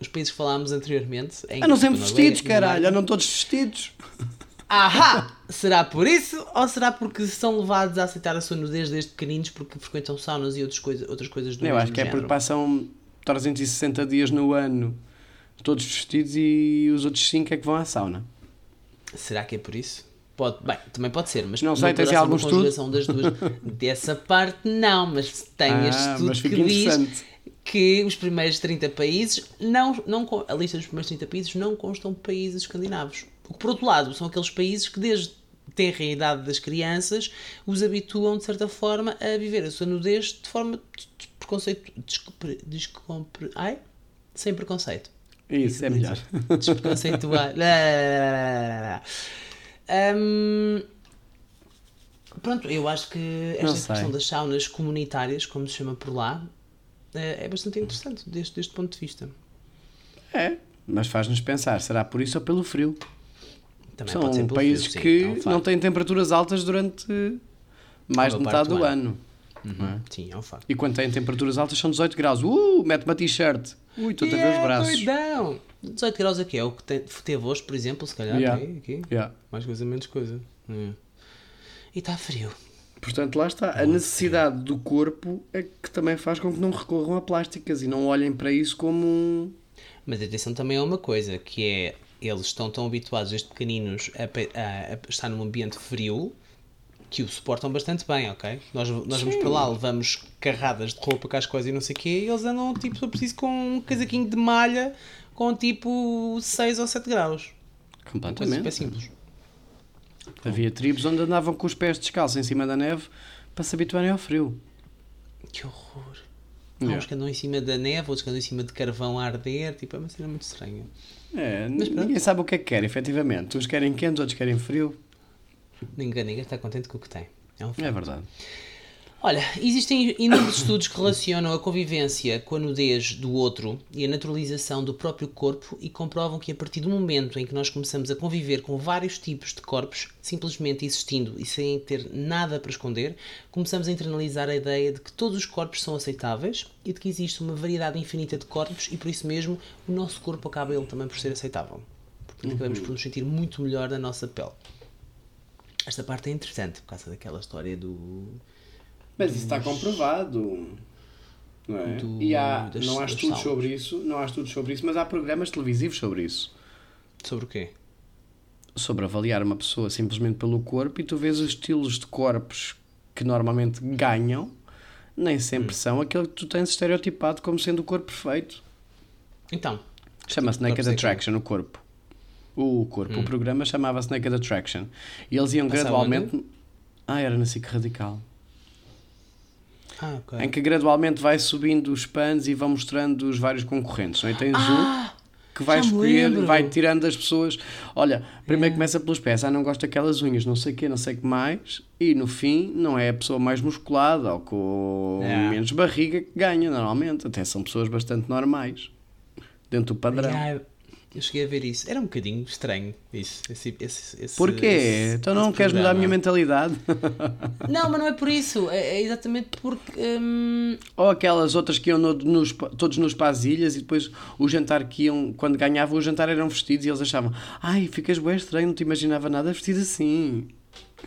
Os países que falámos anteriormente. Em Ah, não sempre Noruega, vestidos, caralho. Dinamarca. Ah, não todos vestidos. Ahá! Será por isso? Ou será porque são levados a aceitar a sua nudez desde pequeninos porque frequentam saunas e outras, coisa, outras coisas do Eu acho que é porque género? passam 360 dias no ano todos vestidos e os outros 5 é que vão à sauna. Será que é por isso? Pode, bem, também pode ser, mas Não sei, tens poderá ser algum uma conjugação das duas. Dessa parte não, mas tem Ah, este estudo que diz que os primeiros 30 países não, não a lista dos primeiros 30 países não constam países escandinavos. O que por outro lado são aqueles países que desde tenra idade das crianças os habituam de certa forma a viver a sua nudez de forma des- preconceito descompre, descompre, ai? sem preconceito Isso, é melhor. despreconceituar. Hum, pronto, eu acho que esta questão das saunas comunitárias, como se chama por lá, é é bastante interessante deste, deste ponto de vista. É, mas faz-nos pensar, será por isso ou pelo frio? Também São países frio, sim, que é um facto. não têm temperaturas altas durante mais de metade do do ano. Uhum, Sim, é um facto. E quando têm temperaturas altas são 18 graus. Uh, mete uma t-shirt. Ui, estou a ver os Yeah, braços. doidão! 18 graus aqui é o que tem, teve hoje, por exemplo, se calhar. Yeah. Aqui, aqui. Yeah. Mais coisa, menos coisa. Hum. E está frio. Portanto, lá está. A necessidade do corpo é que também faz com que não recorram a plásticas e não olhem para isso como um. Mas atenção também a uma coisa, que é eles estão tão habituados desde pequeninos a, a- a estar num ambiente frio que o suportam bastante bem, ok? Nós, nós vamos para lá, levamos carradas de roupa, cascóis e não sei o quê, e eles andam tipo, eu preciso, com um casaquinho de malha com tipo 6 ou 7 graus. Coisa Completamente. super simples. Havia tribos onde andavam com os pés descalços em cima da neve para se habituarem ao frio. Que horror. Há Yeah. uns que andam em cima da neve, outros que andam em cima de carvão a arder, tipo, é uma cena muito estranha. É, Mas pronto. ninguém sabe o que é que quer, efetivamente. Uns querem quente, outros querem frio. Ninguém, ninguém está contente com o que tem. É um É verdade. Olha, existem inúmeros estudos que relacionam a convivência com a nudez do outro e a naturalização do próprio corpo e comprovam que a partir do momento em que nós começamos a conviver com vários tipos de corpos, simplesmente existindo e sem ter nada para esconder, começamos a internalizar a ideia de que todos os corpos são aceitáveis e de que existe uma variedade infinita de corpos e por isso mesmo o nosso corpo acaba ele também por ser aceitável. Portanto, acabamos por nos sentir muito melhor na nossa pele. Esta parte é interessante por causa daquela história do Mas isso está comprovado. Não é? Do- e há, das- não há estudos sobre isso, não há estudos sobre isso, mas há programas televisivos sobre isso. Sobre o quê? Sobre avaliar uma pessoa simplesmente pelo corpo e tu vês os estilos de corpos que normalmente ganham, nem sempre Hum. são aquele que tu tens estereotipado como sendo o corpo perfeito. Então, Chama-se Naked que- Attraction, o corpo. O corpo. O programa chamava-se Naked Attraction. E eles iam Passava gradualmente. Ah, era na SIC Radical. Ah, ok. Em que gradualmente vai subindo os pans e vão mostrando os vários concorrentes. Não é? Tens um que vai Ah, escolher, lembro. vai tirando as pessoas. Olha, primeiro começa pelos pés. Ah, não gosto daquelas unhas, não sei o quê, não sei o que mais. E no fim, não é a pessoa mais musculada ou com É. menos barriga que ganha, normalmente. Até são pessoas bastante normais. Dentro do padrão. Yeah, eu cheguei a ver isso. Era um bocadinho estranho isso. Esse, esse, esse, Porquê? esse- então não queres mudar a minha mentalidade? Não, mas não é por isso. É, é exatamente porque. hum, Ou aquelas outras que iam no- nos, todos nos pasilhas e depois o jantar que iam, quando ganhavam o jantar eram vestidos e eles achavam ai, ficas bem estranho, não te imaginava nada vestido assim.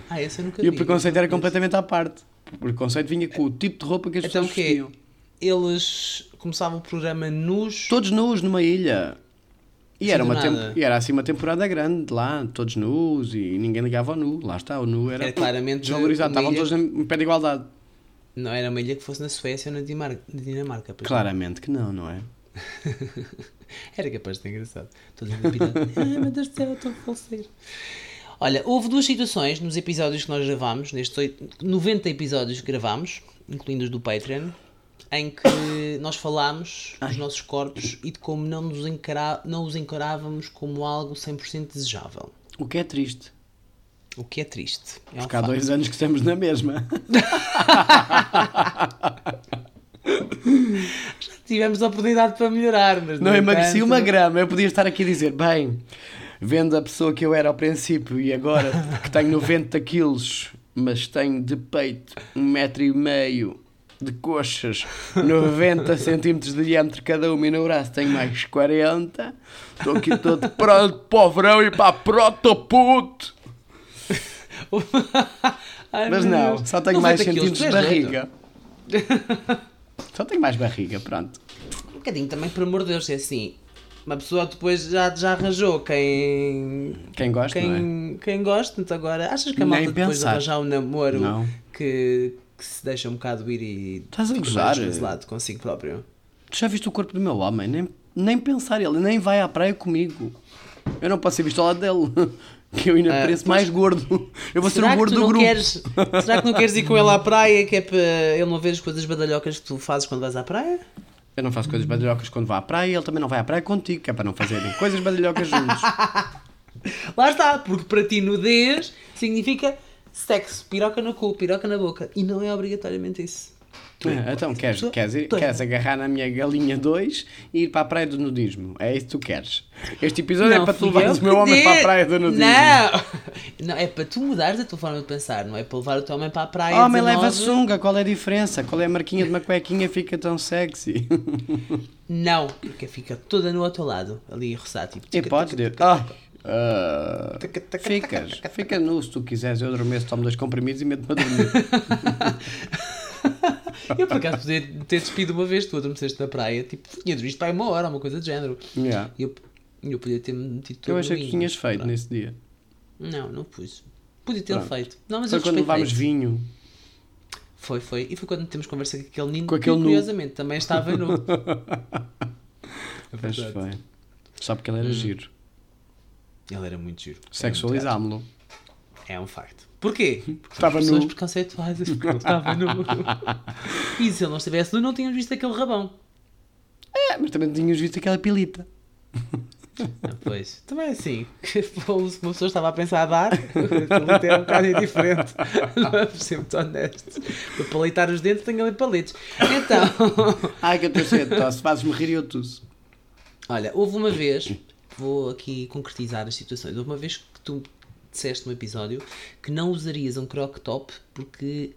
Ah, esse eu nunca E o vi. preconceito era completamente à parte. O preconceito vinha com o tipo de roupa que as Então o pessoas vestiam. Eles começavam o programa nus. Todos nus numa ilha. E era, uma tem- nada. e era assim uma temporada grande lá, todos nus e ninguém ligava ao nu. Lá está, o nu era, Era claramente desvalorizado. Estavam ilha- todos em pé de igualdade. Não era uma ilha que fosse na Suécia ou na Dimar- na Dinamarca. pois Claramente que não, não é? Era capaz de ser engraçado. Todos enlapidados. Ai meu Deus do céu, eu estou a falecer. Olha, houve duas situações nos episódios que nós gravámos, nestes oito- 90 episódios que gravámos, incluindo os do Patreon, em que nós falámos dos nossos corpos e de como não, nos encara- não os encarávamos como algo 100% desejável. O que é triste. O que é triste. É um Porque há facto. dois anos que estamos na mesma. Tivemos a oportunidade para melhorar, mas Não emagreci entanto- uma grama. Eu podia estar aqui a dizer, bem, vendo a pessoa que eu era ao princípio e agora que tenho 90 quilos, mas tenho de peito um metro e meio de coxas, 90 centímetros de diâmetro cada uma e no braço tenho mais 40. Estou aqui todo pronto para o verão e para a protoput. Ai, Mas não, Deus. só tenho mais 90 quilos, centímetros de barriga. Só tenho mais barriga, pronto. Um bocadinho também, por amor de Deus, é assim. Uma pessoa depois já, já arranjou quem. Quem gosta, não é? Quem, quem gosta, então agora achas que a Nem malta depois de arranjar um namoro Não. que, que se deixa um bocado ir e Estás a gozar? desconsolado consigo próprio? Tu já viste o corpo do meu homem? Nem, nem pensar, ele nem vai à praia comigo. Eu não posso ser visto ao lado dele. Que eu ainda Ah, pareço mais gordo. Eu vou ser o gordo do grupo. queres, será que não queres ir com ele à praia que é para ele não ver as coisas badalhocas que tu fazes quando vais à praia? Eu não faço coisas badalhocas quando vou à praia e ele também não vai à praia contigo, que é para não fazerem coisas badalhocas juntos. Lá está, porque para ti nudez significa sexo, piroca no cu, piroca na boca. E não é obrigatoriamente isso. Ah, então, queres, queres, ir- Tu- queres agarrar na minha galinha 2 e ir para a praia do nudismo? É isso que tu queres. Este episódio é para tu fui levares eu o meu homem para a praia do nudismo. Não! Não, é para tu mudares a tua forma de pensar, não é para levar o teu homem para a praia. Homem 19. leva sunga, qual é a diferença? Qual é a marquinha de uma cuequinha fica tão sexy? Não, porque fica toda no outro lado, ali a roçar. Tipo, E tica, dizer, ah, ficas, fica nu se tu quiseres, eu adormeço, tomo dois comprimidos e meto-me a dormir. Eu por acaso podia ter despido uma vez, tu adormeceste na praia, tipo, tinha visto para uma hora, uma coisa do género. Yeah. E eu, eu podia ter metido todo Eu achei que tinhas feito pronto. nesse dia. Não, não pus. Podia ter Pronto. feito. Não, mas Foi eu quando levámos vinho. Foi, foi. E foi quando temos conversa com aquele menino Com aquele que nu. curiosamente também estava nu. Pois foi. Só porque ele era giro. Ele era muito giro. Sexualizámo-lo. É um facto. Porquê? Porque Estava pessoas nu. preconceituosas, porque ele estava nu. e se ele não estivesse nu, não tínhamos visto aquele rabão. É, mas também tínhamos visto aquela pilita. Ah, Pois, também é assim. Uma pessoa estava a pensar a dar, aquilo é um bocado indiferente. Vamos ser muito honestos. Para palitar os dentes, tenho ali palitos. Então, Ai, que eu estou cheio de tosse. Fazes-me rir e eu tosse. olha, houve uma vez, vou aqui concretizar as situações. Houve uma vez que tu disseste no episódio que não usarias um croc top porque,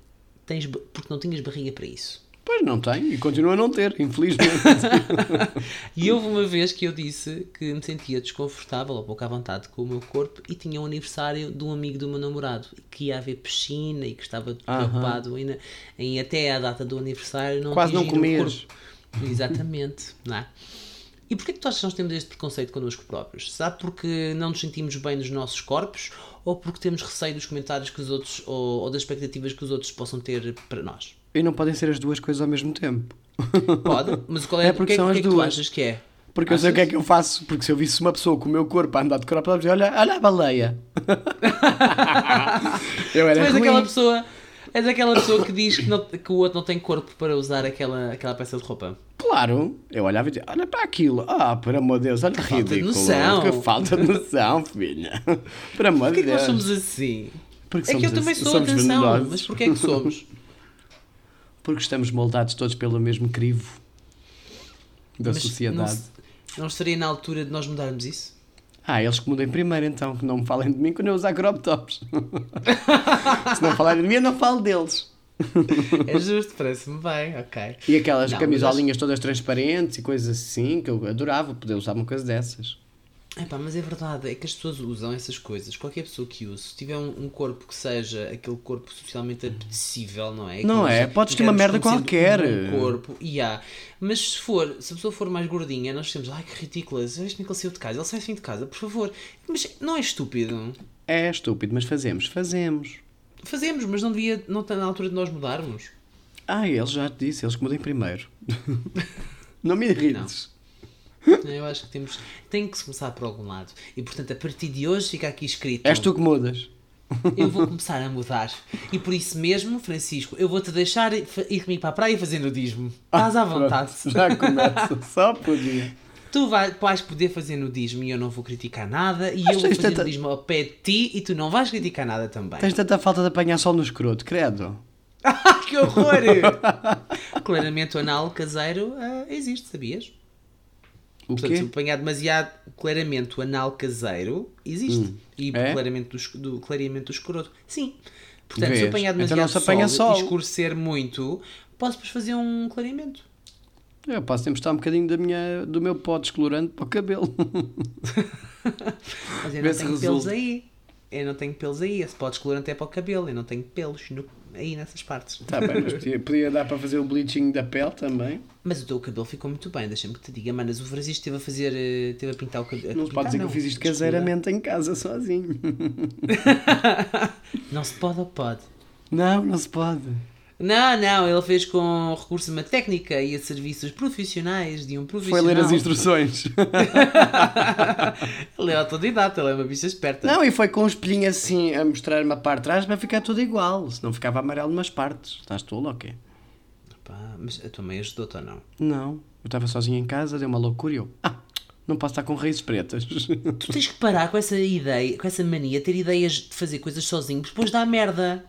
tens, porque não tinhas barriga para isso. Pois não tem e continua a não ter, infelizmente. E houve uma vez que eu disse que me sentia desconfortável ou pouco à vontade com o meu corpo e tinha um aniversário de um amigo do meu namorado que ia haver piscina e que estava preocupado em, em até à data do aniversário não Quase não comias. Exatamente, não é? E porquê que tu achas que nós temos este preconceito connosco próprios? Será porque não nos sentimos bem nos nossos corpos ou porque temos receio dos comentários que os outros ou, ou das expectativas que os outros possam ter para nós? E não podem ser as duas coisas ao mesmo tempo. Pode, mas qual é, É porque o que, são que as é que tu duas. achas que é? Porque eu sei o que é que eu faço. Porque se eu visse uma pessoa com o meu corpo a andar de crop dizia, olha, olha a baleia. eu Tu era és ruim. aquela pessoa, és aquela pessoa que diz que, não- que o outro não tem corpo para usar aquela, aquela peça de roupa. Claro. Eu olhava e dizia, olha para aquilo. Ah, por amor de Deus, olha que falta de ridículo. noção. Que falta de noção, filha. Por amor Porquê de que nós Deus. somos assim? Porque é que eu também sou, somos atenção, venenosos. mas porquê é que somos? Porque estamos moldados todos pelo mesmo crivo da Mas sociedade. Não, não estaria na altura de nós mudarmos isso? Ah, eles que mudem primeiro então, que não me falem de mim quando eu usar crop tops. Se não falarem de mim, eu não falo deles. É justo, parece-me bem, ok. E aquelas Não, camisolinhas todas transparentes e coisas assim, que eu adorava poder usar uma coisa dessas. Epá, mas é verdade, é que as pessoas usam essas coisas. Qualquer pessoa que use, se tiver um, um corpo que seja aquele corpo socialmente apetecível, não é? Não Que é? nós Podes ter uma merda qualquer. Um corpo, e há. Mas se for, se a pessoa for mais gordinha, nós temos, ai que ridícula, este que ele saiu de casa, ele sai assim de casa, por favor. Mas não é estúpido. É estúpido, mas fazemos. Fazemos. Fazemos, mas não devia, não está na altura de nós mudarmos. Ah, eles já te disse, eles que mudem primeiro. não me irrites. Eu acho que temos, tem que se começar por algum lado. E portanto, a partir de hoje fica aqui escrito. És tu que mudas. Eu vou começar a mudar. E por isso mesmo, Francisco, eu vou-te deixar ir comigo para a praia fazer nudismo. Estás à vontade. Pronto, já começa. Só podia. Tu vai- vais poder fazer nudismo e eu não vou criticar nada. E Mas eu vou fazer tanta- nudismo ao pé de ti e tu não vais criticar nada também. Tens tanta falta de apanhar sol no escroto, credo. Ah, que horror! Claramente o anal caseiro ah, existe, sabias? O Portanto, se quê? apanhar demasiado claramente o anal caseiro, existe. E É? claramente do, do, clareamento do escroto. Sim. Portanto, se Vês? apanhar Então demasiado não se apanha sol, sol. e escurecer muito, posso depois fazer um clareamento. Eu posso emprestar um bocadinho da minha, do meu pó descolorante para o cabelo. Mas eu não se tenho pelos resulta. aí. Eu não tenho pelos aí. Esse pó descolorante é para o cabelo. Eu não tenho pelos no- aí nessas partes. Tá bem, mas podia, podia dar para fazer o bleaching da pele também. Mas o teu cabelo ficou muito bem, deixa-me que te diga, manas. O Francisco esteve a fazer, eh, esteve a pintar o cabelo. Não se pode dizer que eu fiz isto caseiramente em casa sozinho. Não se pode ou pode? Não, não se pode. Não, não, ele fez com recurso a uma técnica e a serviços profissionais de um Foi profissional. ler as instruções. Ele é autodidata, ele é uma bicha esperta. Não, e foi com um espelhinho assim a mostrar uma parte de trás para ficar tudo igual. Senão ficava amarelo numas partes. Estás ou quê? Pá, mas a tua mãe ajudou-te ou não? Não. Eu estava sozinho em casa, deu uma loucura e eu. Ah, não posso estar com raízes pretas. Tu tens que parar com essa ideia, com essa mania, ter ideias de fazer coisas sozinho, depois dá merda.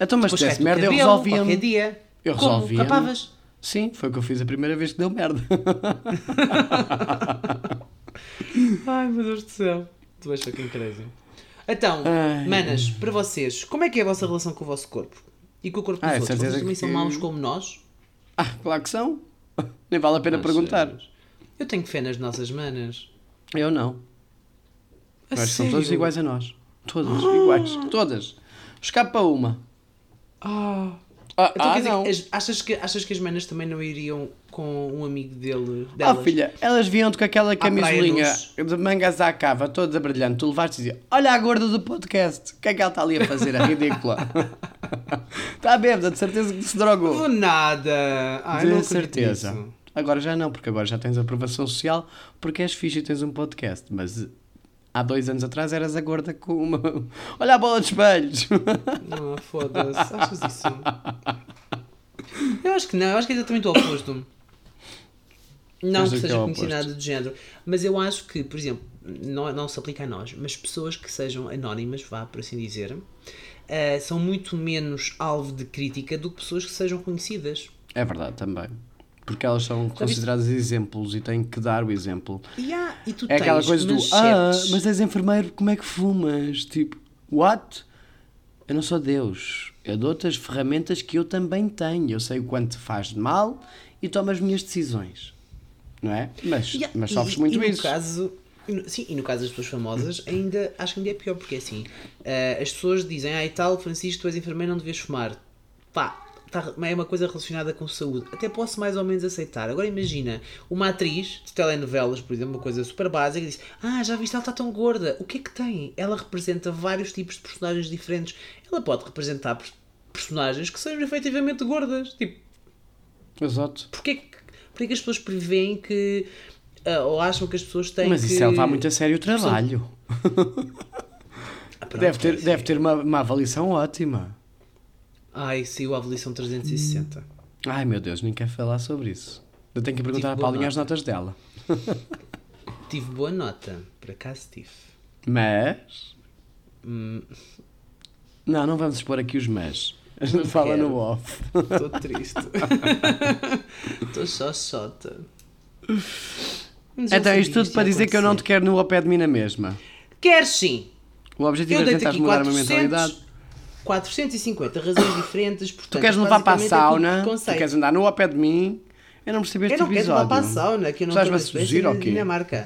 Então, mas desse merda, eu resolvia. Qualquer dia. Eu Como? resolvia. Capavas? Sim, foi o que eu fiz a primeira vez que deu merda. Ai, meu Deus do céu. Tu vais fucking crazy. Então, Ai. manas, para vocês, como é que é a vossa relação com o vosso corpo? E com o corpo dos Ah, é outros? Vocês também que- são maus como nós? ah, claro que são. Nem vale a pena perguntar. Eu tenho fé nas nossas manas. Eu não. A que são todas iguais a nós. Todas iguais. Todas. Escapa uma. Ah. Ah, Então, ah, quer dizer, não. as- achas, que, achas que as manas também não iriam com um amigo dele, Ah, delas? filha, elas viam-te com aquela camisolinha de mangas à cava, toda brilhante. Tu levaste e dizia: Olha a gorda do podcast. O que é que ela está ali a fazer? A ridícula. Está bêbada, de certeza que se drogou. Vou nada. Ai, não de acredito certeza. nisso. Agora já não, porque agora já tens aprovação social, porque és fixe e tens um podcast. Mas há dois anos atrás eras a gorda com uma. Olha a bola de espelhos! Não, foda-se. Achas isso? Eu acho que não. Eu acho que é exatamente o oposto. Não que é seja o conhecido nada do género. Mas eu acho que, por exemplo, não, não se aplica a nós, mas pessoas que sejam anónimas, vá por assim dizer, eh, são muito menos alvo de crítica do que pessoas que sejam conhecidas. É verdade também. Porque elas são consideradas exemplos e têm que dar o exemplo. E, há, e tu É aquela coisa do. Ah, mas és enfermeiro, como é que fumas? Tipo, what? Eu não sou Deus. Eu dou-te as ferramentas que eu também tenho. Eu sei o quanto te faz de mal e tomo as minhas decisões. Não é? Mas, Yeah, mas e- sofres e muito no isso. Caso, e no- sim, e no caso das pessoas famosas, ainda acho que ainda é pior, porque é assim, eh, as pessoas dizem, ah e tal, Francisco, tu és enfermeiro, não devias fumar. Pá, tá- é uma coisa relacionada com saúde. Até posso mais ou menos aceitar. Agora imagina, uma atriz de telenovelas, por exemplo, uma coisa super básica, diz, ah, já viste, ela está tão gorda. O que é que tem? Ela representa vários tipos de personagens diferentes. Ela pode representar pers- personagens que sejam efetivamente gordas. Tipo, Exato. Porquê, que- porquê que as pessoas preveem que. ah, ou acham que as pessoas têm Mas que. isso é levar muito a sério o trabalho. Ah, pronto, Deve ter, é deve ter uma, uma avaliação ótima. Ai, saiu a avaliação 360. Ai meu Deus, nem quero falar sobre isso. Eu tenho que perguntar à Paulinha boa as notas dela. Tive boa nota, por acaso tive. Mas. Hum, Não, não vamos expor aqui os mas. A gente Não fala quero. no off. Estou triste. Estou só eu Então, isto tudo para dizer que eu não te quero no pé de mim na mesma. Queres sim! O objetivo Eu é tentar mudar uma 400, mentalidade. 450 razões diferentes. Portanto, Tu queres levar para a é sauna, tu queres andar no ao pé de mim, Eu não percebi este Eu não quero episódio. levar para a sauna, que eu não Estás-me a estou seduzir ou quê? Dinamarca.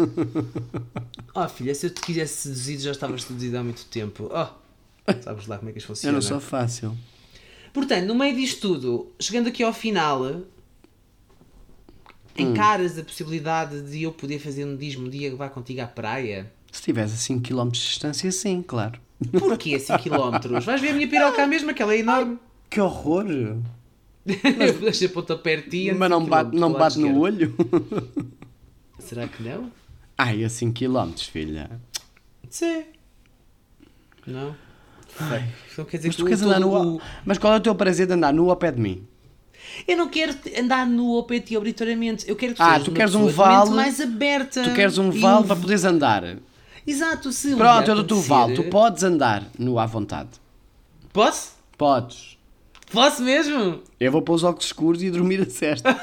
oh filha, se eu te quisesse seduzido já estavas seduzido há muito tempo. Oh, sabes lá como é que isto Eu funciona. não sou fácil. Portanto, no meio disto tudo, chegando aqui ao final, Hum. encaras a possibilidade de eu poder fazer um nudismo um dia que vá contigo à praia? Se tivesse a 5 km de distância, sim, claro. Porquê 5 km? Vais ver a minha piroca mesmo, aquela é enorme. Que horror! Deixa a ponta pertinho. Mas não bate, não bate no olho? Será que não? Ai, a 5 km, filha. Sim. Não? Então quer dizer Mas que tu queres andar nu. o- Mas qual é o teu prazer de andar nu ao pé de mim? Eu não quero andar nu ao pé de ti obrigatoriamente. Eu quero que Ah, tu uma queres um de vale- mais aberta. Tu queres um E vale para poderes andar. Exato, se Pronto, eu dou-te o vale. Tu podes andar nu à vontade. Posso? Podes. Posso mesmo? Eu vou pôr os óculos escuros e dormir a cesta.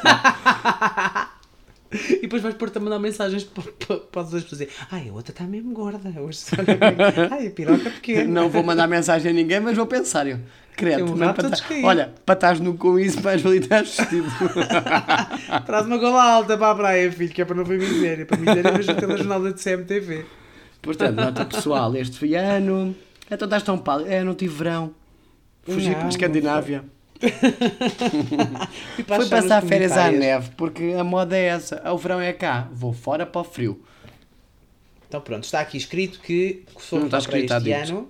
E depois vais pôr-te a mandar mensagens para, os dois dizer Ai, a outra está mesmo gorda. Hoje. Ai, a piroca pequena. Não vou mandar mensagem a ninguém, mas vou pensar. Eu, credo, um para ta- olha, para estás nu com isso, mais valia estar vestido. Traz uma gola alta para a praia, filho, que é para não ver miséria. Para miséria vejo o telejornal da CMTV. Portanto, nota pessoal, este foi ano. Então estás tão pálido. É, não tive verão. Fugi Não, para a Escandinávia. Para Fui passar férias à neve, porque a moda é essa. O verão é cá. Vou fora para o frio. Então pronto, está aqui escrito que for Não está escrito, este está ano,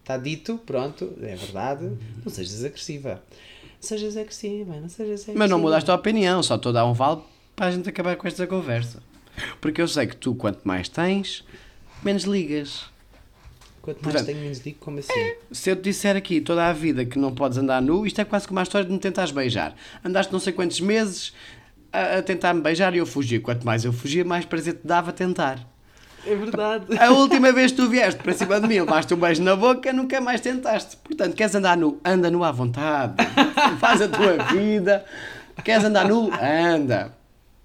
está dito, pronto, é verdade. Não sejas agressiva. Não sejas agressiva, não sejas agressiva. Mas não mudaste a opinião, só estou a dar um vale para a gente acabar com esta conversa. Porque eu sei que tu, quanto mais tens, menos ligas. Quanto mais Portanto, tenho, menos digo como assim. Se eu te disser aqui toda a vida que não podes andar nu, isto é quase como a história de me tentares beijar. Andaste não sei quantos meses a, a tentar me beijar e eu fugia. Quanto mais eu fugia, mais prazer te dava tentar. É verdade. A última vez que tu vieste para cima de mim, levaste um beijo na boca, nunca mais tentaste. Portanto, queres andar nu? Anda nu à vontade. Faz a tua vida. Queres andar nu? Anda.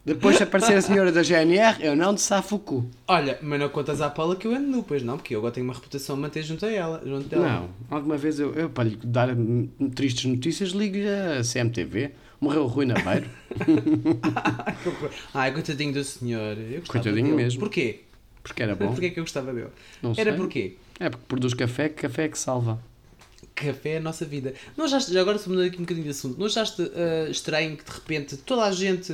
Depois, se aparecer a senhora da GNR, eu não te safo o cu. Olha, mas não contas à Paula que eu ando nu, pois não, porque eu agora tenho uma reputação a manter junto a ela. Junto dela. Não, alguma vez eu, eu para lhe dar tristes notícias, ligo-lhe a CMTV. Morreu o Rui Naveiro. Ai, coitadinho do senhor. Eu Coitadinho dele. mesmo. Porquê? Porque era bom. Porquê é que eu gostava dele? Não Era sei. porquê? É porque produz café, que café é que salva. Café é a nossa vida. Não achaste, já agora se mudando aqui um bocadinho de assunto, não achaste ah, estranho que de repente toda a gente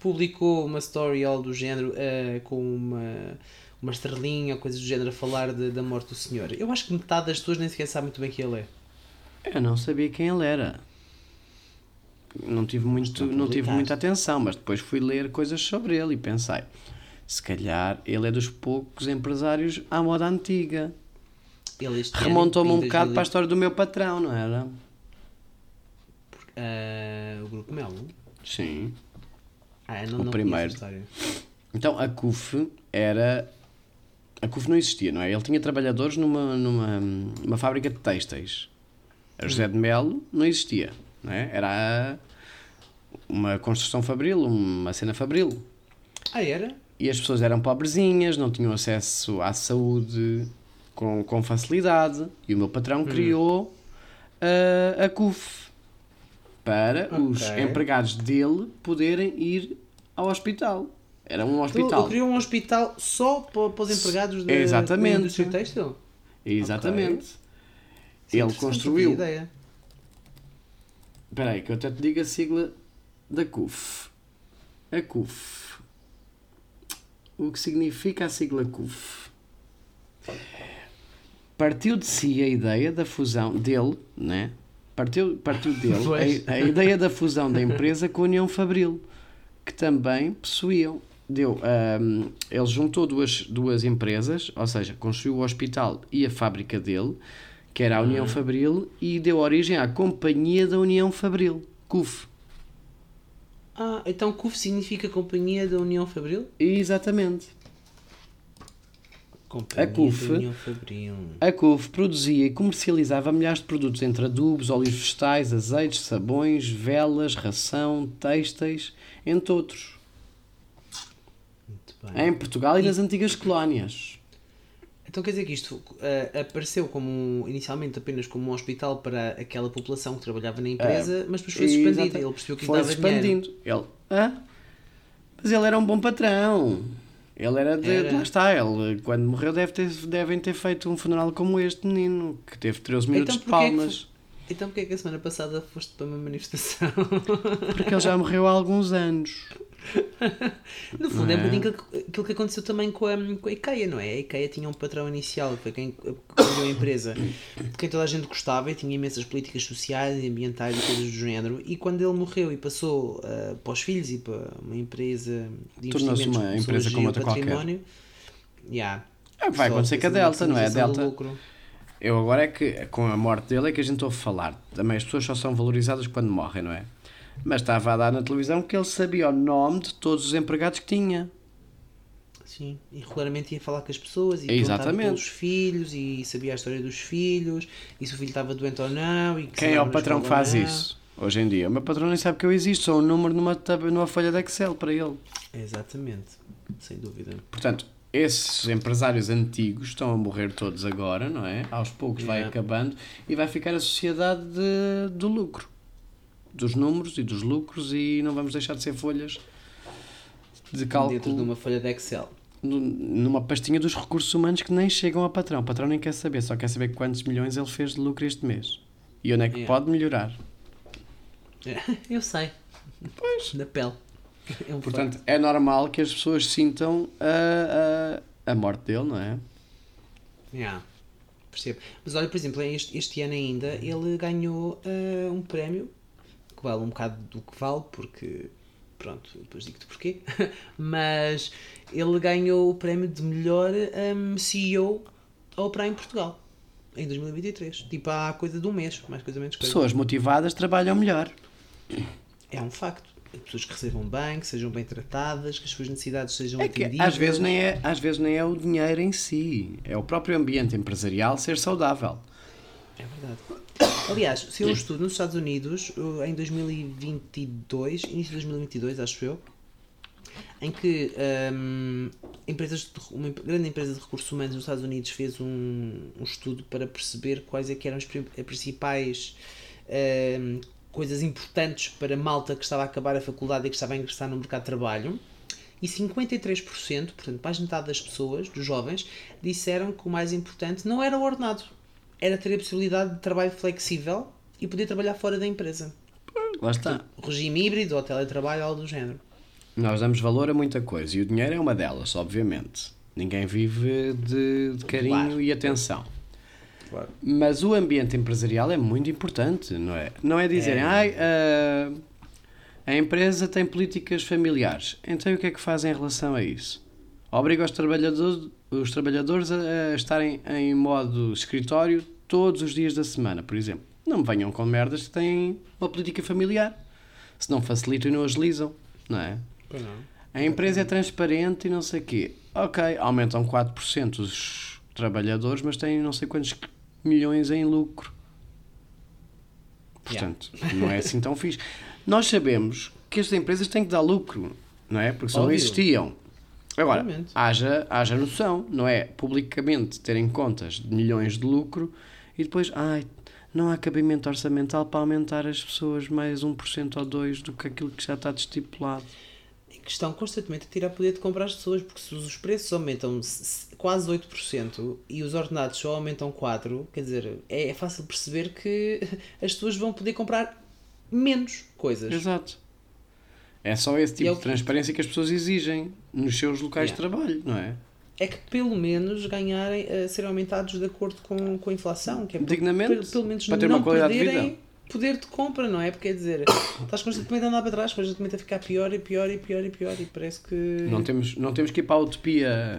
publicou uma story ou do género ah, com uma, uma estrelinha ou coisas do género a falar de- da morte do senhor? Eu acho que metade das pessoas nem sequer sabe muito bem quem ele é. Eu não sabia quem ele era. Não tive, muito, não tive muita atenção, mas depois fui ler coisas sobre ele e pensei: se calhar ele é dos poucos empresários à moda antiga. Remontou-me um bocado 2000, para a história do meu patrão, não era? ah, o Grupo Melo. Sim. Ah, eu não, O não primeiro. Então a CUF era. A CUF não existia, não é? Ele tinha trabalhadores numa, numa, numa fábrica de têxteis. A José de Melo não existia, não é? Era uma construção fabril, uma cena fabril. Ah, era? E as pessoas eram pobrezinhas, não tinham acesso à saúde com, com facilidade. E o meu patrão criou a, a CUF para os Ok. empregados dele poderem ir ao hospital. Era um Ele hospital. criou um hospital só para, os empregados da Exatamente. indústria têxtil? Exatamente. É Ele construiu. ideia. Espera aí, que eu até te digo a sigla da CUF. A CUF. O que significa a sigla CUF? Partiu de si a ideia da fusão dele, né? Partiu, partiu dele a, a ideia da fusão da empresa com a União Fabril, que também possuíam. Deu, ahm, ele juntou duas, duas empresas, ou seja, construiu o hospital e a fábrica dele, que era a União Fabril, e deu origem à Companhia da União Fabril, CUF. Ah, então CUF significa Companhia da União Fabril? Exatamente. Companhia CUF. União Fabril. A CUF produzia e comercializava milhares de produtos entre adubos, óleos vegetais, azeites, sabões, velas, ração, têxteis, entre outros, em Portugal e nas antigas colónias. Então quer dizer que isto uh, apareceu como inicialmente apenas como um hospital para aquela população que trabalhava na empresa, mas depois foi expandido. Ele percebeu que foi dava dinheiro. expandindo. Ele, hã? Mas ele era um bom patrão. Ele era de. Era. Lá está, ele quando morreu deve ter, devem ter feito um funeral como este menino, que teve 13 minutos Então de porquê é que palmas. Então porquê é que a semana passada foste para uma manifestação? Porque ele já morreu há alguns anos. No fundo, é, É. um bocadinho aquilo- que aconteceu também com a, com a IKEA, não é? A IKEA tinha um patrão inicial, que foi quem criou a empresa, de quem toda a gente gostava e tinha imensas políticas sociais e ambientais e coisas do género. E quando ele morreu e passou ah, para os filhos e para uma empresa de investimentos uma empresa como outra qualquer. património, yeah, É o que vai acontecer com a Delta, não é? A Delta. Eu agora é que, com a morte dele, é que a gente ouve falar. Também as pessoas só são valorizadas quando morrem, não é? Mas estava a dar na televisão que ele sabia o nome de todos os empregados que tinha. Sim, e regularmente ia falar com as pessoas e Exatamente. pelos filhos e sabia a história dos filhos e se o filho estava doente ou não. E que Quem é o patrão que faz isso? Hoje em dia. O meu patrão nem sabe que eu existo, sou um número numa, numa folha de Excel para ele. Exatamente, sem dúvida. Portanto, esses empresários antigos estão a morrer todos agora, não é? Aos poucos vai Yeah. acabando e vai ficar a sociedade de- do lucro. Dos números e dos lucros e não vamos deixar de ser folhas de cálculo Dentro de uma folha de Excel. nu- numa pastinha dos recursos humanos que nem chegam ao patrão. O patrão nem quer saber, só quer saber quantos milhões ele fez de lucro este mês. E onde é que Yeah. pode melhorar. Eu sei. Pois. Na pele. É um Portanto, é normal que as pessoas sintam a, a, a morte dele, não é? facto. Yeah, Percebo. Mas olha, por exemplo, este, este ano ainda ele ganhou ah, um prémio que vale um bocado do que vale, porque. Pronto, depois digo-te porquê. Mas ele ganhou o prémio de melhor ahm, CEO a operar em Portugal. Em 2023. Tipo, há coisa de um mês, mais coisa menos coisa. Pessoas motivadas trabalham melhor. É um facto. Pessoas que recebam bem, que sejam bem tratadas, que as suas necessidades sejam É que atendidas. às vezes, nem é, às vezes nem é o dinheiro em si, é o próprio ambiente empresarial ser saudável. É verdade. Aliás, se um estudo nos Estados Unidos, uh, em 2022, início de 2022, acho eu, em que hum, empresas de- uma grande empresa de recursos humanos nos Estados Unidos fez um, um estudo para perceber quais é que eram as pri- as principais hum, coisas importantes para malta que estava a acabar a faculdade e que estava a ingressar no mercado de trabalho. E 53%, portanto, mais de metade das pessoas, dos jovens, disseram que o mais importante não era o ordenado, era ter a possibilidade de trabalho flexível e poder trabalhar fora da empresa. Lá está. Regime híbrido ou teletrabalho, algo do género. Nós damos valor a muita coisa e o dinheiro é uma delas, obviamente. Ninguém vive de, de carinho Claro. e atenção. Claro. Mas o ambiente empresarial é muito importante, não é? Não é dizerem, É. ai, a, a empresa tem políticas familiares. Então o que é que fazem em relação a isso? Obriga os trabalhadores, os trabalhadores a, estarem em modo escritório todos os dias da semana, por exemplo. Não me venham com merdas que têm uma política familiar. Se não facilitam e não agilizam, não é? Pois não. A empresa é transparente e não sei o quê. Ok, aumentam 4% os trabalhadores, mas têm não sei quantos milhões em lucro. Portanto, não é assim tão fixe. Nós sabemos que as empresas têm que dar lucro, não é? Porque Óbvio. existiam. Agora, haja, haja noção, não é? Publicamente terem contas de milhões de lucro e depois, ai, não há cabimento orçamental para aumentar as pessoas mais 1% ou 2% do que aquilo que já está estipulado. E que estão constantemente a tirar poder de comprar as pessoas, porque se os preços aumentam quase 8% e os ordenados só aumentam 4%, quer dizer, é, é fácil perceber que as pessoas vão poder comprar menos coisas. Exato. É só esse tipo é o de transparência que as pessoas exigem nos seus locais Yeah. de trabalho, não é? É que pelo menos ganharem a ser aumentados de acordo com, com a inflação, que é Dignamente, pelo, pelo menos para ter não uma qualidade de perderem vida. poder de compra, não é? Porque quer dizer, estás constantemente a andar para trás, constantemente a ficar pior e pior e pior e pior e parece que Não temos, não temos que ir para a utopia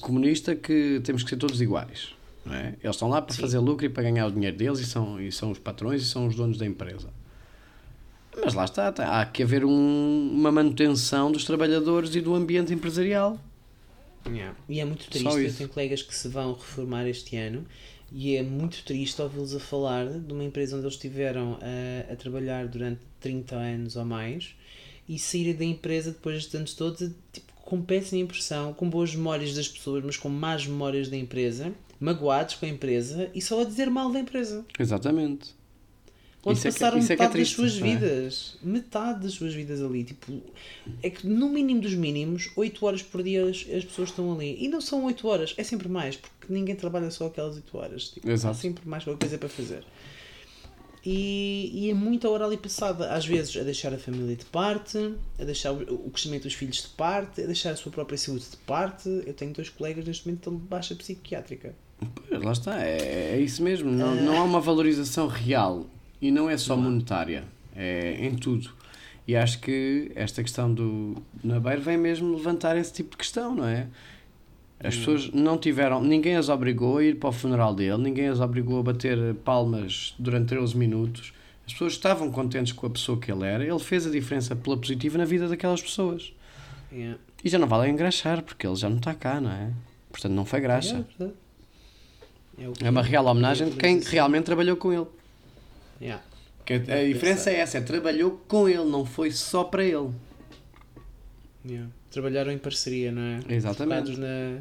comunista que temos que ser todos iguais. Não é? Eles estão lá para Sim. fazer lucro e para ganhar o dinheiro deles e são, e são os patrões e são os donos da empresa. Mas lá está, tá- há que haver um- uma manutenção dos trabalhadores e do ambiente empresarial. Yeah. E é muito triste, eu tenho colegas que se vão reformar este ano e é muito triste ouvi-los a falar de uma empresa onde eles estiveram a, a trabalhar durante 30 anos ou mais e saírem da empresa depois destes anos todos tipo, com péssima impressão, com boas memórias das pessoas, mas com más memórias da empresa, magoados com a empresa e só a dizer mal da empresa. Exatamente. Onde Isso é que- passaram isso é que é metade triste, das suas é? vidas. Metade das suas vidas ali. Tipo, é que no mínimo dos mínimos, 8 horas por dia as, as pessoas estão ali. E não são 8 horas, é sempre mais, porque ninguém trabalha só aquelas 8 horas. Tipo, Exato. Há sempre mais qualquer coisa para fazer. E, e é muita hora ali passada, às vezes a deixar a família de parte, a deixar o, o crescimento dos filhos de parte, a deixar a sua própria saúde de parte. Eu tenho dois colegas neste momento que estão de baixa psiquiátrica. Pois, lá está, é, é isso mesmo. Não, não há uma valorização real e não é só monetária, é em tudo. E acho que esta questão do Nabeiro vem mesmo levantar esse tipo de questão, não é? As pessoas não tiveram, ninguém as obrigou a ir para o funeral dele, ninguém as obrigou a bater palmas durante 13 minutos. As pessoas estavam contentes com a pessoa que ele era, ele fez a diferença pela positiva na vida daquelas pessoas. Yeah. E já não vale engraxar, porque ele já não está cá, não é? Portanto, não foi graxa. É. É, É uma real homenagem de quem Mas, assim, realmente trabalhou com ele. Yeah. Que a, a diferença é essa, é trabalhou com ele, não foi só para ele. Yeah. Trabalharam em parceria, não é? Exatamente. Na,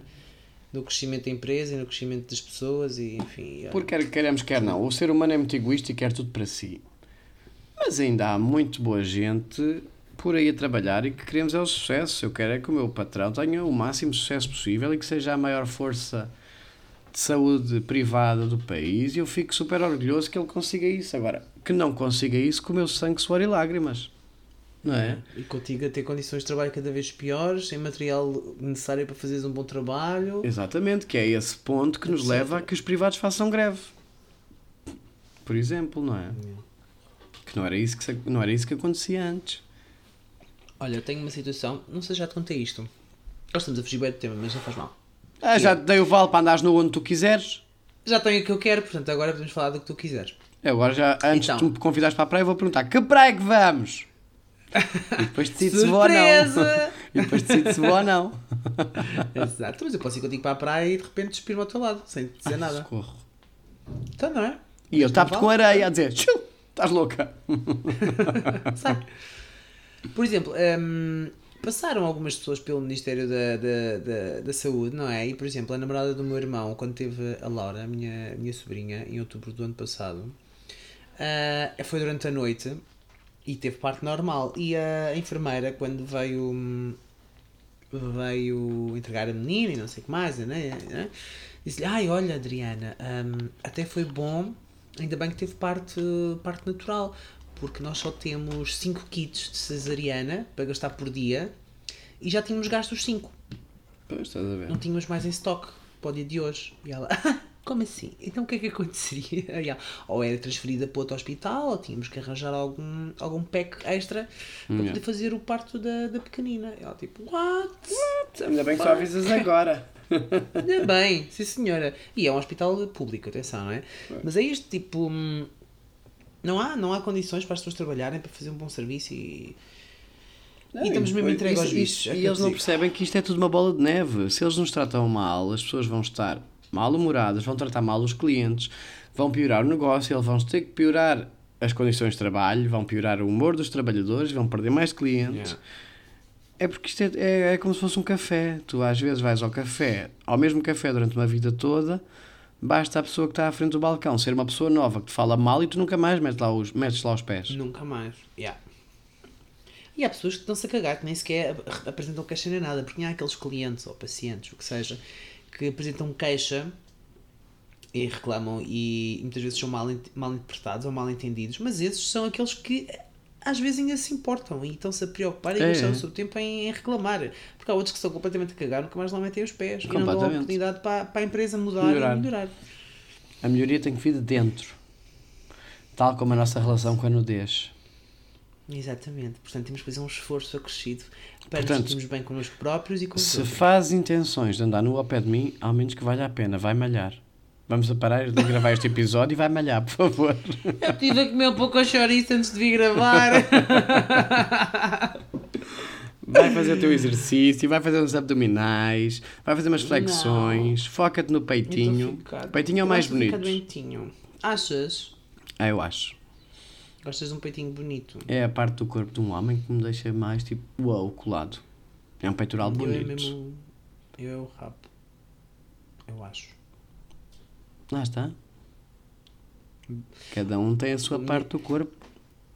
no crescimento da empresa e no crescimento das pessoas e enfim. yeah. Porque quer queremos, quer não. O ser humano é muito egoísta e quer tudo para si. Mas ainda há muito boa gente por aí a trabalhar e que queremos é o sucesso. Eu quero é que o meu patrão tenha o máximo sucesso possível e que seja a maior força de saúde privada do país e eu fico super orgulhoso que ele consiga isso. Agora, que não consiga isso com o meu sangue, suor e lágrimas. Não é? E contigo a ter condições de trabalho cada vez piores, sem material necessário para fazeres um bom trabalho. Exatamente, que é esse ponto que nos leva a que os privados façam greve. Por exemplo, não é? Que não era isso que, não era isso que acontecia antes. Olha, eu tenho uma situação, não sei se já te contei isto. Nós estamos a fugir bem do tema, mas não faz mal. Ah, já te dei o vale para andares no onde tu quiseres. Já tenho o que eu quero, portanto agora podemos falar do que tu quiseres. Eu agora já, antes Então. de tu me convidares para a praia, eu vou perguntar que praia é que vamos? E depois decido se vou ou não. E depois decido se vou ou não. Exato, mas eu posso ir contigo para a praia e de repente despir-me ao teu lado, sem te dizer nada. Socorro. Então não é? E eu tapo-te com areia a dizer, "Tchiu, estás louca. Sai. Por exemplo, hum, passaram algumas pessoas pelo Ministério da, da, da, da Saúde, não é? E, por exemplo, a namorada do meu irmão, quando teve a Laura, a minha, a minha sobrinha, em outubro do ano passado, ah, foi durante a noite e teve parte normal. E a enfermeira, quando veio, veio entregar a menina e não sei o que mais, né? né? disse-lhe: Ai, olha, Adriana, hum, até foi bom, ainda bem que teve parte, parte natural, porque nós só temos 5 kits de cesariana para gastar por dia e já tínhamos gasto os 5. Pois, estás a ver. Não tínhamos mais em stock para o dia de hoje. E ela, "Ah, como assim? Então o que é que aconteceria? Ela, ou era transferida para outro hospital, ou tínhamos que arranjar algum, algum pack extra para Yeah. poder fazer o parto da, da pequenina. E ela tipo, what? Ainda bem que só avisas agora. Ainda bem, sim senhora. E é um hospital público, atenção, não é? Mas é este tipo. Não há, não há condições para as pessoas trabalharem para fazer um bom serviço e. e estamos mesmo entregues aos bichos. é E eles não percebem que isto é tudo uma bola de neve. Se eles nos tratam mal, as pessoas vão estar mal-humoradas, vão tratar mal os clientes, vão piorar o negócio, eles vão ter que piorar as condições de trabalho, vão piorar o humor dos trabalhadores, vão perder mais clientes. Yeah. É porque isto é, é, é como se fosse um café. Tu às vezes vais ao café, ao mesmo café durante uma vida toda, basta a pessoa que está à frente do balcão ser uma pessoa nova que te fala mal e tu nunca mais metes lá os, metes lá os pés. Nunca mais. Yeah. E há pessoas que estão-se a cagar, que nem sequer ap- apresentam queixa nem nada, porque há aqueles clientes ou pacientes, o que seja, que apresentam queixa e reclamam e muitas vezes são mal, mal interpretados ou mal entendidos, mas esses são aqueles que às vezes ainda se importam e estão-se a preocupar e É, gastam é. o seu tempo em, em reclamar. Porque há outros que estão completamente a cagar, nunca mais lá metem os pés e não dão a oportunidade para, para a empresa mudar Melhorar. e melhorar. A melhoria tem que vir de dentro. Tal como a nossa relação com a nudez. Exatamente. Portanto, temos que fazer um esforço acrescido para Portanto, nos sentirmos bem connosco próprios e com Se outros. faz intenções de andar nu ao pé de mim, ao menos que valha a pena, vai malhar. Vamos a parar de gravar este episódio e vai malhar, por favor. Eu tive a comer um pouco a chouriça antes de vir gravar. Vai fazer o teu exercício, vai fazer uns abdominais, vai fazer umas flexões, foca-te no peitinho. O peitinho é o mais bonito. doentinho. Achas? Ah, eu acho. Gostas de um peitinho bonito? É a parte do corpo de um homem que me deixa mais tipo, uau, colado. É um peitoral Eu é bonito. mesmo. Eu é o rabo. Eu acho. Lá está. Cada um tem a sua minha- parte do corpo.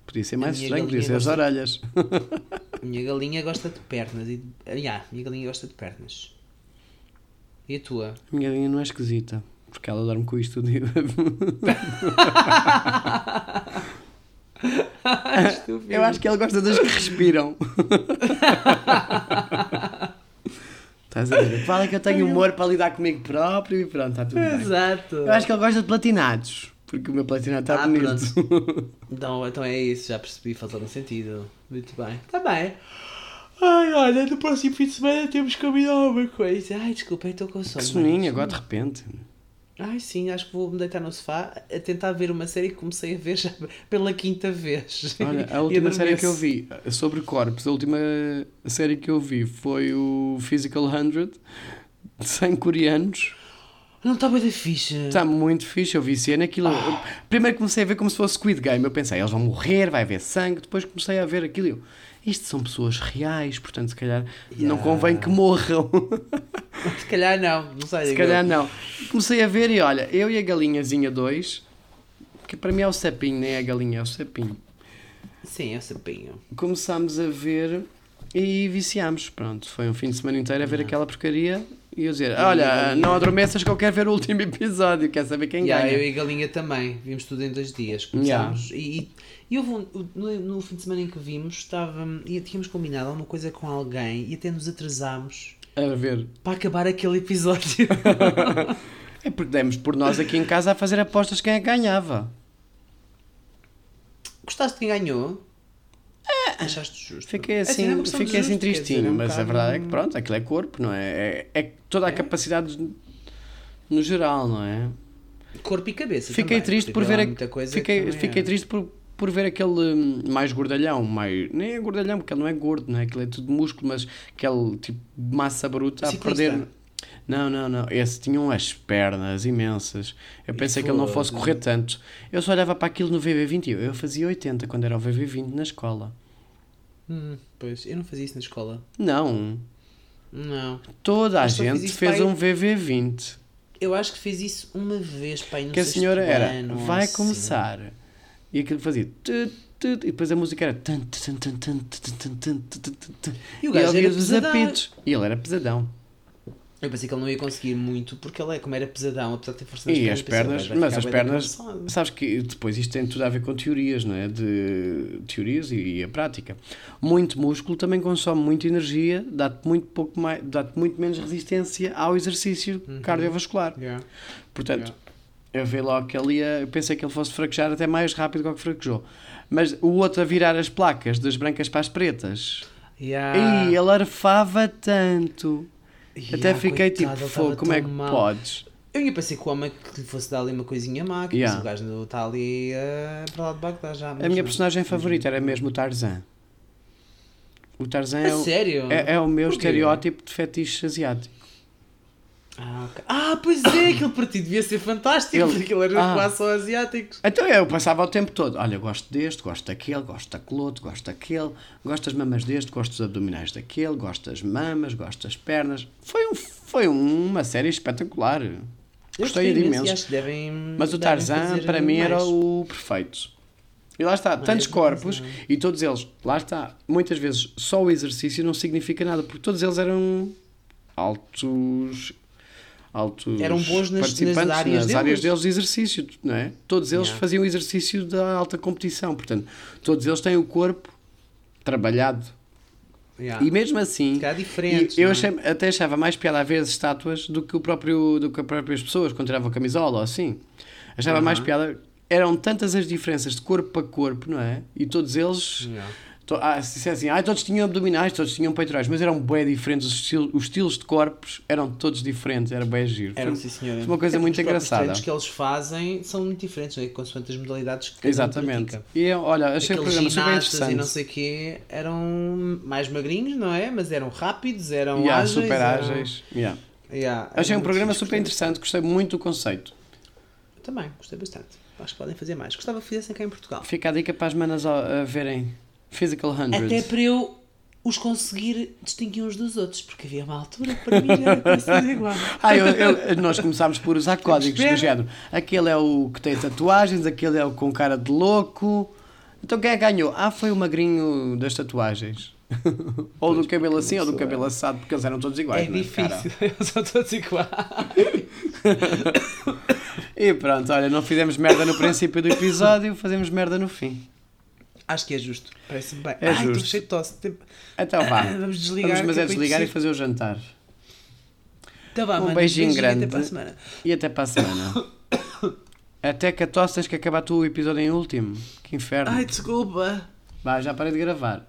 Podia ser mais minha estranho, podia ser as orelhas. A minha galinha gosta de pernas. E... Ah, a minha galinha gosta de pernas. E a tua? A minha galinha não é esquisita. Porque ela dorme com isto tudo. Eu acho que ela gosta das que respiram. Estás a ver? Fala que eu tenho humor para lidar comigo próprio e pronto, está tudo bem. Exato. Eu acho que ele gosta de platinados. Porque o meu platinado está Ah, bonito. Então, então é isso, já percebi, faz algum sentido. Muito bem. Está bem. Ai, olha, no próximo fim de semana temos que combinar uma coisa. Ai, desculpa, estou com sono. Que soninho, agora de repente. Ai, sim, acho que vou me deitar no sofá a tentar ver uma série que comecei a ver já pela quinta vez. Olha, a última série que eu vi sobre corpos, a última série que eu vi foi o Physical 100, de 100 coreanos. Não está bem da ficha. Está muito fixe, eu viciei naquilo. Eu- Primeiro comecei a ver como se fosse Squid Game. Eu pensei, eles vão morrer, vai haver sangue. Depois comecei a ver aquilo. e eu, isto são pessoas reais, portanto, se calhar não Yeah. convém que morram. Se calhar não, não sei. se calhar não. Comecei a ver e olha, eu e a galinhazinha 2, que para mim é o sapinho, nem é a galinha, é o sapinho. Sim, é o sapinho. Começámos a ver e viciámos. Pronto, foi um fim de semana inteiro a ver aquela porcaria e eu dizer: Olha, não adormeças que eu quero ver o último episódio, quer saber quem Yeah, ganha. eu e a galinha também, vimos tudo em dois dias. Começámos. E, e, e houve um, no, no fim de semana em que vimos, estava, e tínhamos combinado alguma coisa com alguém e até nos atrasámos A ver. para acabar aquele episódio. É porque demos por nós aqui em casa a fazer apostas quem é que ganhava. Gostaste de quem ganhou? É. Achaste justo? Fiquei É assim, é questão de fiquei assim tristinho, dizer, é um mas a bocado- verdade é que pronto, aquilo é corpo, não é? É, é toda a capacidade no geral, não é? Corpo e cabeça. Fiquei também, triste por ver a- coisa fiquei, fiquei é. triste por, por ver aquele hum, mais gordalhão, mais nem é gordalhão porque ele não é gordo, não é? Aquilo é tudo músculo, mas aquele tipo de massa bruta a Ciclista. perder. Não, não, não. Esse tinha as pernas imensas. Eu pensei que ele não fosse correr tanto. Eu só olhava para aquilo no VB20. Eu, eu fazia 80 quando era o VB20 na escola. Hum, pois, eu não fazia isso na escola. Não. Não. Toda a eu gente fez um VV20. Eu acho que fez isso uma vez, pai, no Que a senhora era, vai assim. começar. E aquilo fazia... Tu, tu, e depois a música era... E o gajo e era pesadão. Apitos. E ele era pesadão. Eu pensei que ele não ia conseguir muito porque ele é como era pesadão, apesar de ter força nas E as pensei, pernas, vai mas as pernas, sabes que depois isto tem tudo a ver com teorias, não é? De teorias e, e a prática. Muito músculo também consome muita energia, dá-te muito pouco mais, dá-te muito menos resistência ao exercício Uhum. cardiovascular. Yeah. Portanto, eu vi logo que ele ia, eu pensei que ele fosse fraquejar até mais rápido do que fraquejou. Mas o outro a virar as placas das brancas para as pretas. Yeah. E ele arfava tanto. Até fiquei coitado, tipo, "Fogo, como é que mal." podes? Eu ia pensei que o homem que lhe fosse dar ali uma coisinha má, que Yeah. o gajo está ali uh, para lá de Bagdá já. A minha não. personagem favorita era mesmo o Tarzan. O Tarzan é A o, é, é o meu Porquê? estereótipo de fetiche asiático. Ah, ok. Ah, pois é, aquele partido devia ser fantástico, Ele- porque ele era Ah. quase só asiáticos. Então eu passava o tempo todo, olha, gosto deste, gosto daquele, gosto daquele outro, gosto daquele, gosto das mamas deste, gosto dos abdominais daquele, gosto das mamas, gosto das pernas. Foi, um, foi uma série espetacular. Eu Gostei de imenso Mas o Tarzan, para mim, era mais. o perfeito. E lá está, tantos o corpos e todos eles, lá está, muitas vezes só o exercício não significa nada, porque todos eles eram altos. Altos Eram bons nas- participantes nas áreas nas áreas deles. deles de exercício, não é? Todos eles Yeah. faziam exercício da alta competição, portanto, todos eles têm o corpo trabalhado. Yeah. E mesmo assim, Se calhar diferentes, e eu é? achei- até achava mais piada a ver as estátuas do que, o próprio, do que as próprias pessoas quando tiravam a camisola ou assim. Achava mais Aham. piada. Eram tantas as diferenças de corpo para corpo, não é? E todos eles. Yeah. Ah, se disser assim, ah, todos tinham abdominais, todos tinham peitorais, mas eram bem diferentes. Os, os estilos de corpos eram todos diferentes, era bem giro. Eram, Foi- sim, foi uma coisa Até muito os engraçada. treinos que eles fazem são muito diferentes, não é? consoante as modalidades que Exatamente. pratica. E olha, achei o Aqueles programa super ginastas e não interessante. sei o quê eram mais magrinhos, não é? Mas eram rápidos, eram Yeah, ágeis. super eram- ágeis. Yeah. Yeah, Achei eram um programa super interessante, gostei muito do conceito. Também, gostei bastante. Acho que podem fazer mais. Gostava que fizessem cá em Portugal. Fica a dica para as manas a, a verem Physical 100. Até para eu os conseguir distinguir uns dos outros, porque havia uma altura que para mim era quase igual. Ah, eu- eu- nós começámos por usar códigos do género. Aquele é o que tem tatuagens, aquele é o com cara de louco. Então quem é que ganhou? Ah, foi o magrinho das tatuagens. ou do cabelo assim, ou do cabelo assado, porque eles eram todos iguais. É cara? difícil, eles são todos iguais. E pronto, olha, não fizemos merda no princípio do episódio, fazemos merda no fim. Acho que é justo, parece-me bem. É Ai, estou justo. cheio de tosse. Então vá. Vamos desligar, Vamos, mas é desligar e fazer o jantar. Então vá, Um mano, beijinho grande. Até para a semana. E até para a semana. até que a tosse tens que acabar tu o episódio em último. Que inferno. Ai, desculpa. Vá, já parei de gravar.